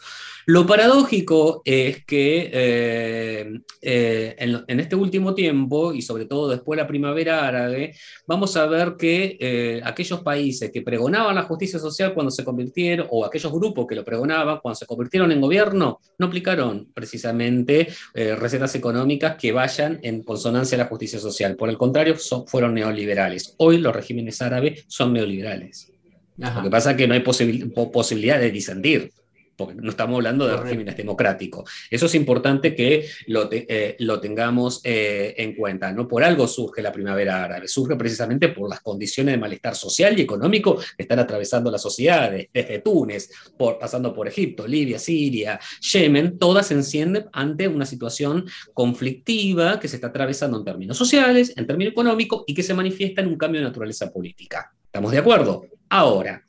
Lo paradójico es que eh, en, en, este último tiempo, y sobre todo después de la primavera árabe, vamos a ver que aquellos países que pregonaban la justicia social cuando se convirtieron, o aquellos grupos que lo pregonaban, cuando se convirtieron en gobierno, no aplicaron precisamente eh, recetas económicas que vayan en consonancia a la justicia social. Por el contrario, fueron neoliberales. Hoy los regímenes árabes son neoliberales. Lo que pasa es que no hay posibilidad de disentir porque no estamos hablando de regímenes democráticos. Eso es importante que lo, eh, lo tengamos eh, en cuenta. ¿no? Por algo surge la primavera árabe, surge precisamente por las condiciones de malestar social y económico que están atravesando las sociedades, desde Túnez, por, pasando por Egipto, Libia, Siria, Yemen, todas se encienden ante una situación conflictiva que se está atravesando en términos sociales, en términos económicos y que se manifiesta en un cambio de naturaleza política. ¿Estamos de acuerdo? Ahora,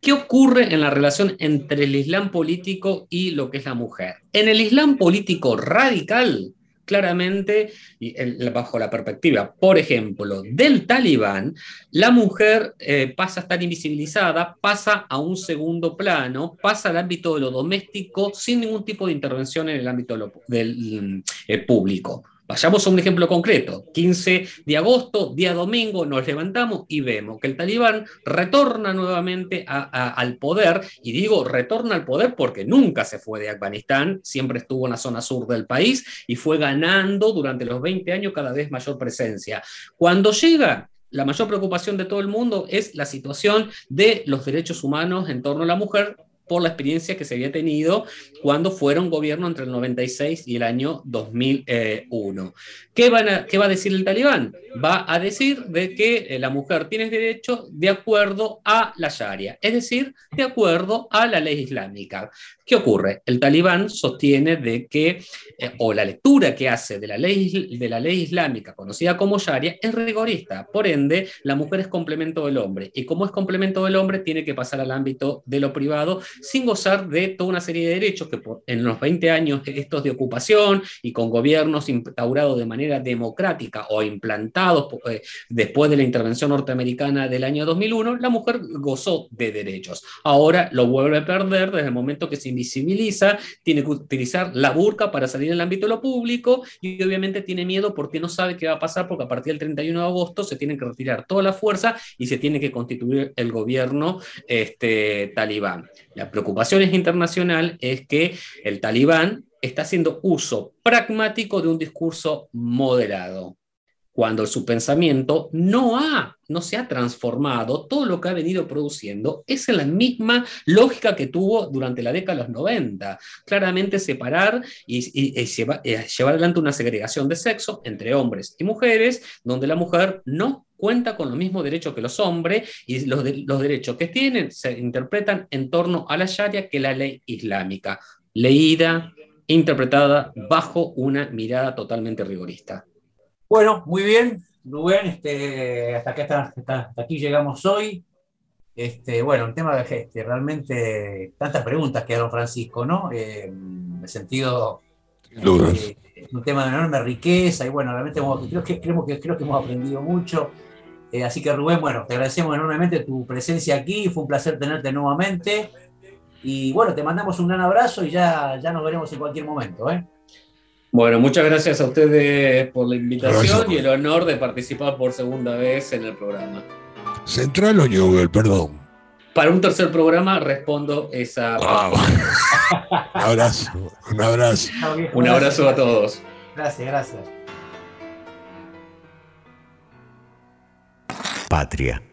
¿Qué ocurre en la relación entre el Islam político y lo que es la mujer? En el Islam político radical, claramente, bajo la perspectiva, por ejemplo, del talibán, la mujer eh, pasa a estar invisibilizada, pasa a un segundo plano, pasa al ámbito de lo doméstico sin ningún tipo de intervención en el ámbito del eh, público. Vayamos a un ejemplo concreto. 15 de agosto, día domingo, nos levantamos y vemos que el talibán retorna nuevamente al poder, y digo retorna al poder porque nunca se fue de Afganistán, siempre estuvo en la zona sur del país y fue ganando durante los 20 años cada vez mayor presencia. Cuando llega la mayor preocupación de todo el mundo es la situación de los derechos humanos en torno a la mujer, por la experiencia que se había tenido cuando fueron gobierno entre el 96 y el año 2001. ¿Qué, van a, ¿Qué va a decir el talibán? Va a decir de que eh, la mujer tiene derecho de acuerdo a la Sharia, es decir, de acuerdo a la ley islámica. ¿Qué ocurre? El talibán sostiene de que, eh, o la lectura que hace de la, ley, de la ley islámica conocida como Sharia es rigorista, por ende, la mujer es complemento del hombre, y como es complemento del hombre, tiene que pasar al ámbito de lo privado sin gozar de toda una serie de derechos que en los 20 años estos de ocupación y con gobiernos instaurados de manera democrática o implantados eh, después de la intervención norteamericana del año 2001, la mujer gozó de derechos. Ahora lo vuelve a perder desde el momento que se invisibiliza, tiene que utilizar la burca para salir en el ámbito de lo público y obviamente tiene miedo porque no sabe qué va a pasar porque a partir del 31 de agosto se tiene que retirar toda la fuerza y se tiene que constituir el gobierno este, talibán. La preocupación internacional es que el talibán está haciendo uso pragmático de un discurso moderado. cuando su pensamiento no, ha, no se ha transformado, todo lo que ha venido produciendo es en la misma lógica que tuvo durante la década de los 90. Claramente separar y, eh, llevar adelante una segregación de sexo entre hombres y mujeres, donde la mujer no cuenta con los mismos derechos que los hombres y los, los derechos que tienen se interpretan en torno a la Sharia que la ley islámica, leída, interpretada bajo una mirada totalmente rigorista. Bueno, muy bien, Rubén, este, hasta, hasta, aquí llegamos hoy. Este, bueno, un tema de este, realmente tantas preguntas que don Francisco, ¿no? Eh, en el sentido eh, un tema de enorme riqueza y bueno, realmente creo, que, creo, que, creo que hemos aprendido mucho. Eh, así que Rubén, bueno, te agradecemos enormemente tu presencia aquí, fue un placer tenerte nuevamente. Y bueno, te mandamos un gran abrazo y ya, ya nos veremos en cualquier momento. ¿eh? Bueno, muchas gracias a ustedes por la invitación y el honor de participar por segunda vez en el programa. ¿Central o Newell? Perdón. Para un tercer programa respondo esa. [LAUGHS] un abrazo, un abrazo. Un abrazo a todos. Gracias, gracias. Patria.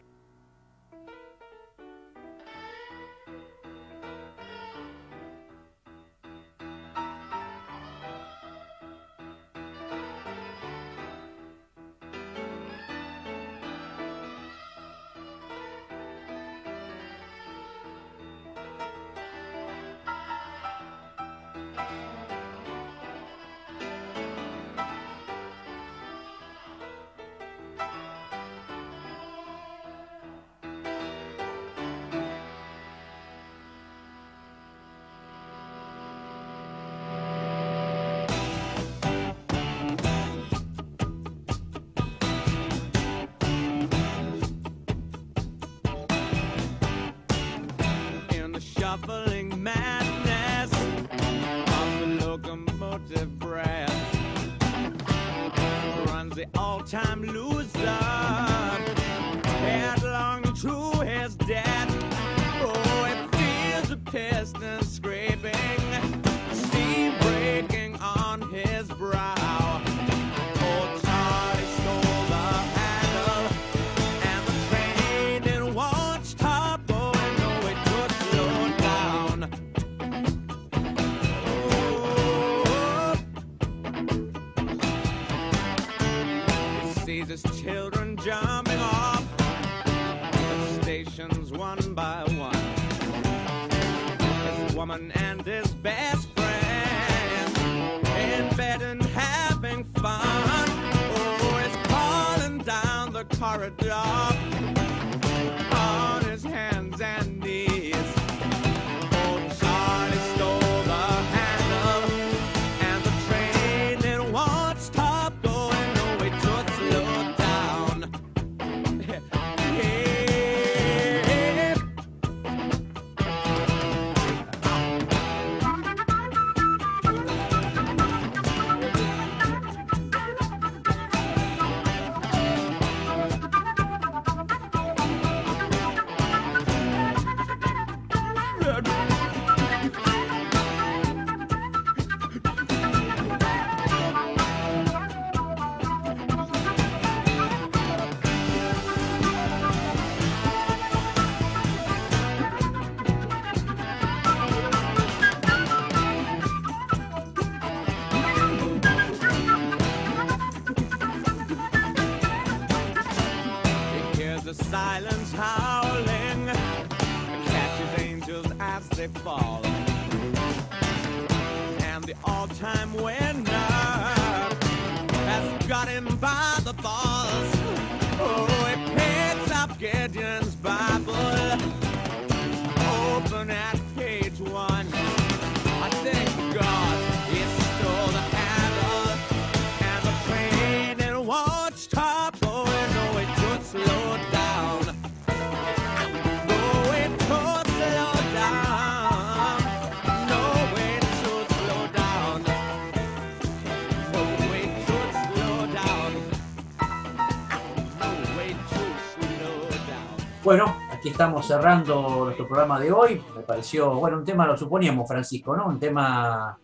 Estamos cerrando nuestro programa de hoy. Me pareció, bueno, un tema, lo suponíamos, Francisco, ¿no? Un tema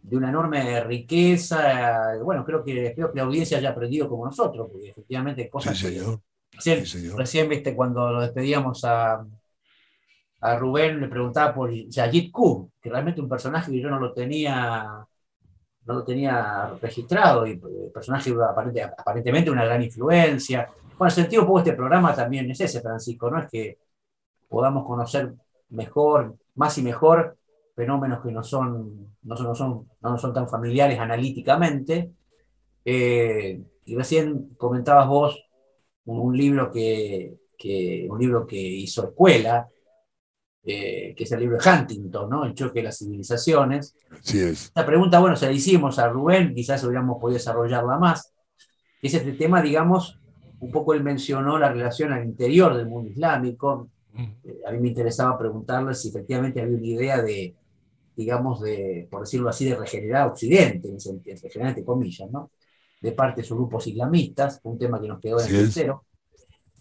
de una enorme riqueza. Bueno, creo que, espero que la audiencia haya aprendido como nosotros, porque efectivamente cosas Sí, señor. que recién, Sí, señor. recién, viste, cuando lo despedíamos a, a Rubén, le preguntaba por Yajit Q, que realmente un personaje que yo no lo tenía no lo tenía registrado, y el personaje aparente- aparentemente una gran influencia. Bueno, el sentido un poco de este programa también es ese, Francisco, ¿no? Es que podamos conocer mejor, más y mejor, fenómenos que no son, no son, no son, no son tan familiares analíticamente. Eh, y recién comentabas vos un, un libro que, que- un libro que hizo escuela, eh, que es el libro de Huntington, ¿no? El choque de las civilizaciones. Así es. Esta pregunta, bueno, se la hicimos a Rubén, quizás hubiéramos podido desarrollarla más. Es este tema, digamos, un poco él mencionó la relación al interior del mundo islámico. Eh, a mí me interesaba preguntarle si efectivamente había una idea de, digamos, de, por decirlo así, de regenerar Occidente, en regenerar entre comillas, ¿no? De parte de sus grupos islamistas, un tema que nos quedó en el tintero.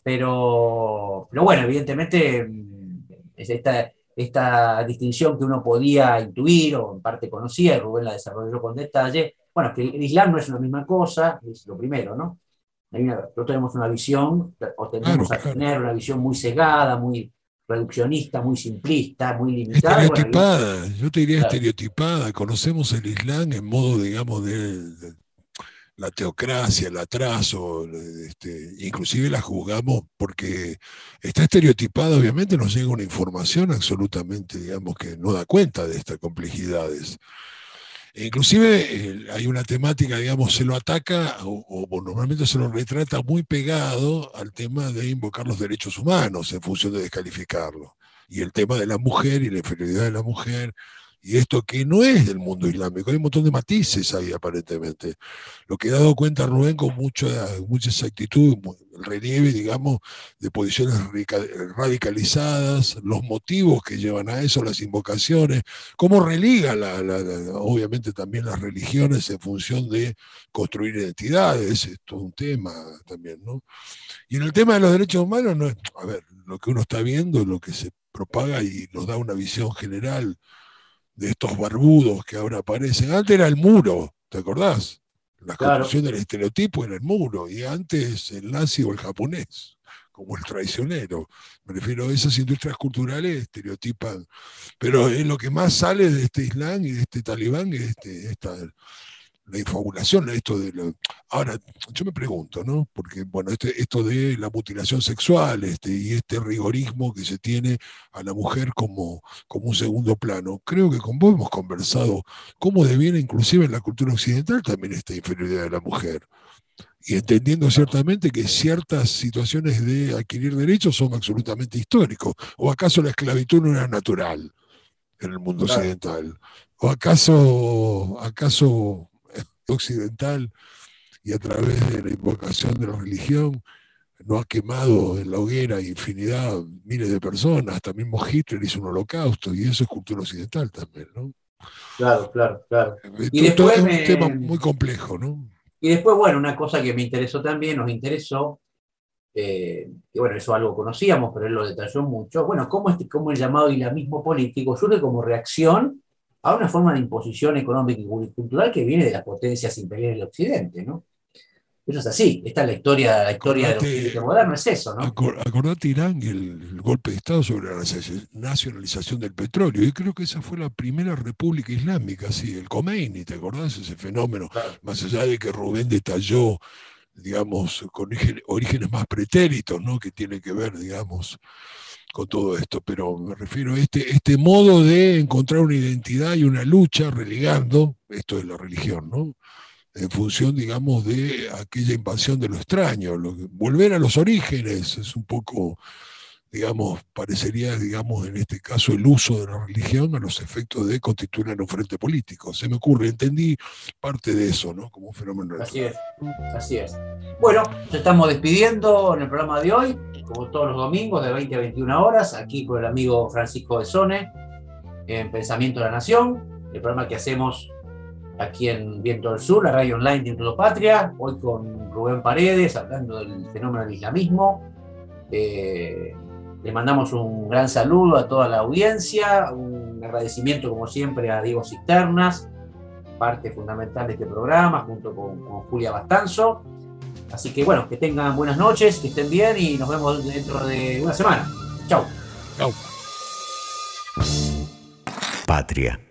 Pero, pero bueno, evidentemente, mm, es esta, esta distinción que uno podía intuir o en parte conocía, y Rubén la desarrolló con detalle, bueno, que el Islam no es una misma cosa, es lo primero, ¿no? Nosotros tenemos una visión, o tendemos Claro, a tener una visión muy cegada, muy reduccionista, muy simplista, muy limitada. bueno, Estereotipada, yo te diría Claro. estereotipada. Conocemos el Islam en modo, digamos, de, de la teocracia, el atraso, este, inclusive la juzgamos porque está estereotipada, obviamente nos llega una información absolutamente, digamos, que no da cuenta de estas complejidades. Inclusive eh, hay una temática, digamos, se lo ataca o, o normalmente se lo retrata muy pegado al tema de invocar los derechos humanos en función de descalificarlo. Y el tema de la mujer y la inferioridad de la mujer, y esto que no es del mundo islámico, hay un montón de matices ahí aparentemente. Lo que he dado cuenta Rubén con mucha, mucha exactitud, el relieve, digamos, de posiciones radicalizadas, los motivos que llevan a eso, las invocaciones, cómo religa la, obviamente también las religiones en función de construir identidades, es todo un tema también, ¿no? Y en el tema de los derechos humanos, no es, a ver, lo que uno está viendo, lo que se propaga y nos da una visión general de estos barbudos que ahora aparecen. Antes era el muro, ¿te acordás? La Claro. construcción del estereotipo era el muro, y antes el nazi o el japonés, como el traicionero. Me refiero a esas industrias culturales estereotipan. Pero es lo que más sale de este Islam y de este talibán, es este, esta, la infabulación, esto de lo- Ahora, yo me pregunto, ¿no? Porque, bueno, este, esto de la mutilación sexual este, y este rigorismo que se tiene a la mujer como, como un segundo plano, creo que con vos hemos conversado cómo deviene inclusive en la cultura occidental también esta inferioridad de la mujer. Y entendiendo ciertamente que ciertas situaciones de adquirir derechos son absolutamente históricos. ¿O acaso la esclavitud no era natural en el mundo Claro. occidental? ¿O acaso, acaso occidental y a través de la invocación de la religión no ha quemado en la hoguera infinidad, miles de personas, hasta mismo Hitler hizo un holocausto y eso es cultura occidental también, ¿no? Claro, claro, claro. Y después es un me- tema muy complejo, ¿no? Y después, bueno, una cosa que me interesó también, nos interesó, eh, que bueno, eso algo conocíamos, pero él lo detalló mucho, bueno, cómo, este, cómo el llamado islamismo político surge como reacción a una forma de imposición económica y cultural que viene de las potencias imperiales del Occidente, ¿no? Eso es así, esta es la historia, la historia del Acordate- Occidente moderno, es eso, ¿no? Acor- Acordate Irán y el, el golpe de Estado sobre la nacio- nacionalización del petróleo. Y creo que esa fue la primera república islámica, sí, el Khomeini, ¿te acordás? Ese fenómeno. Claro. Más allá de que Rubén detalló, digamos, con orígenes más pretéritos, ¿no? Que tiene que ver, digamos, con todo esto. Pero me refiero a este, este modo de encontrar una identidad y una lucha relegando, esto es la religión, ¿no? en función, digamos, de aquella invasión de lo extraño. Volver a los orígenes es un poco, digamos, parecería, digamos, en este caso, el uso de la religión a los efectos de constituir un frente político. Se me ocurre, entendí parte de eso, ¿no? Como un fenómeno Así es, así es. Bueno, nos estamos despidiendo en el programa de hoy, como todos los domingos, de 20 a 21 horas, aquí con el amigo Francisco Besone, en Pensamiento de la Nación, el programa que hacemos aquí en Viento del Sur, la radio online de Instituto Patria, hoy con Rubén Paredes, hablando del fenómeno del islamismo. Eh, le mandamos un gran saludo a toda la audiencia, un agradecimiento como siempre a Diego Cisternas, parte fundamental de este programa, junto con, con Julia Bastanzo. Así que bueno, que tengan buenas noches, que estén bien y nos vemos dentro de una semana. Chau. Chau. Patria.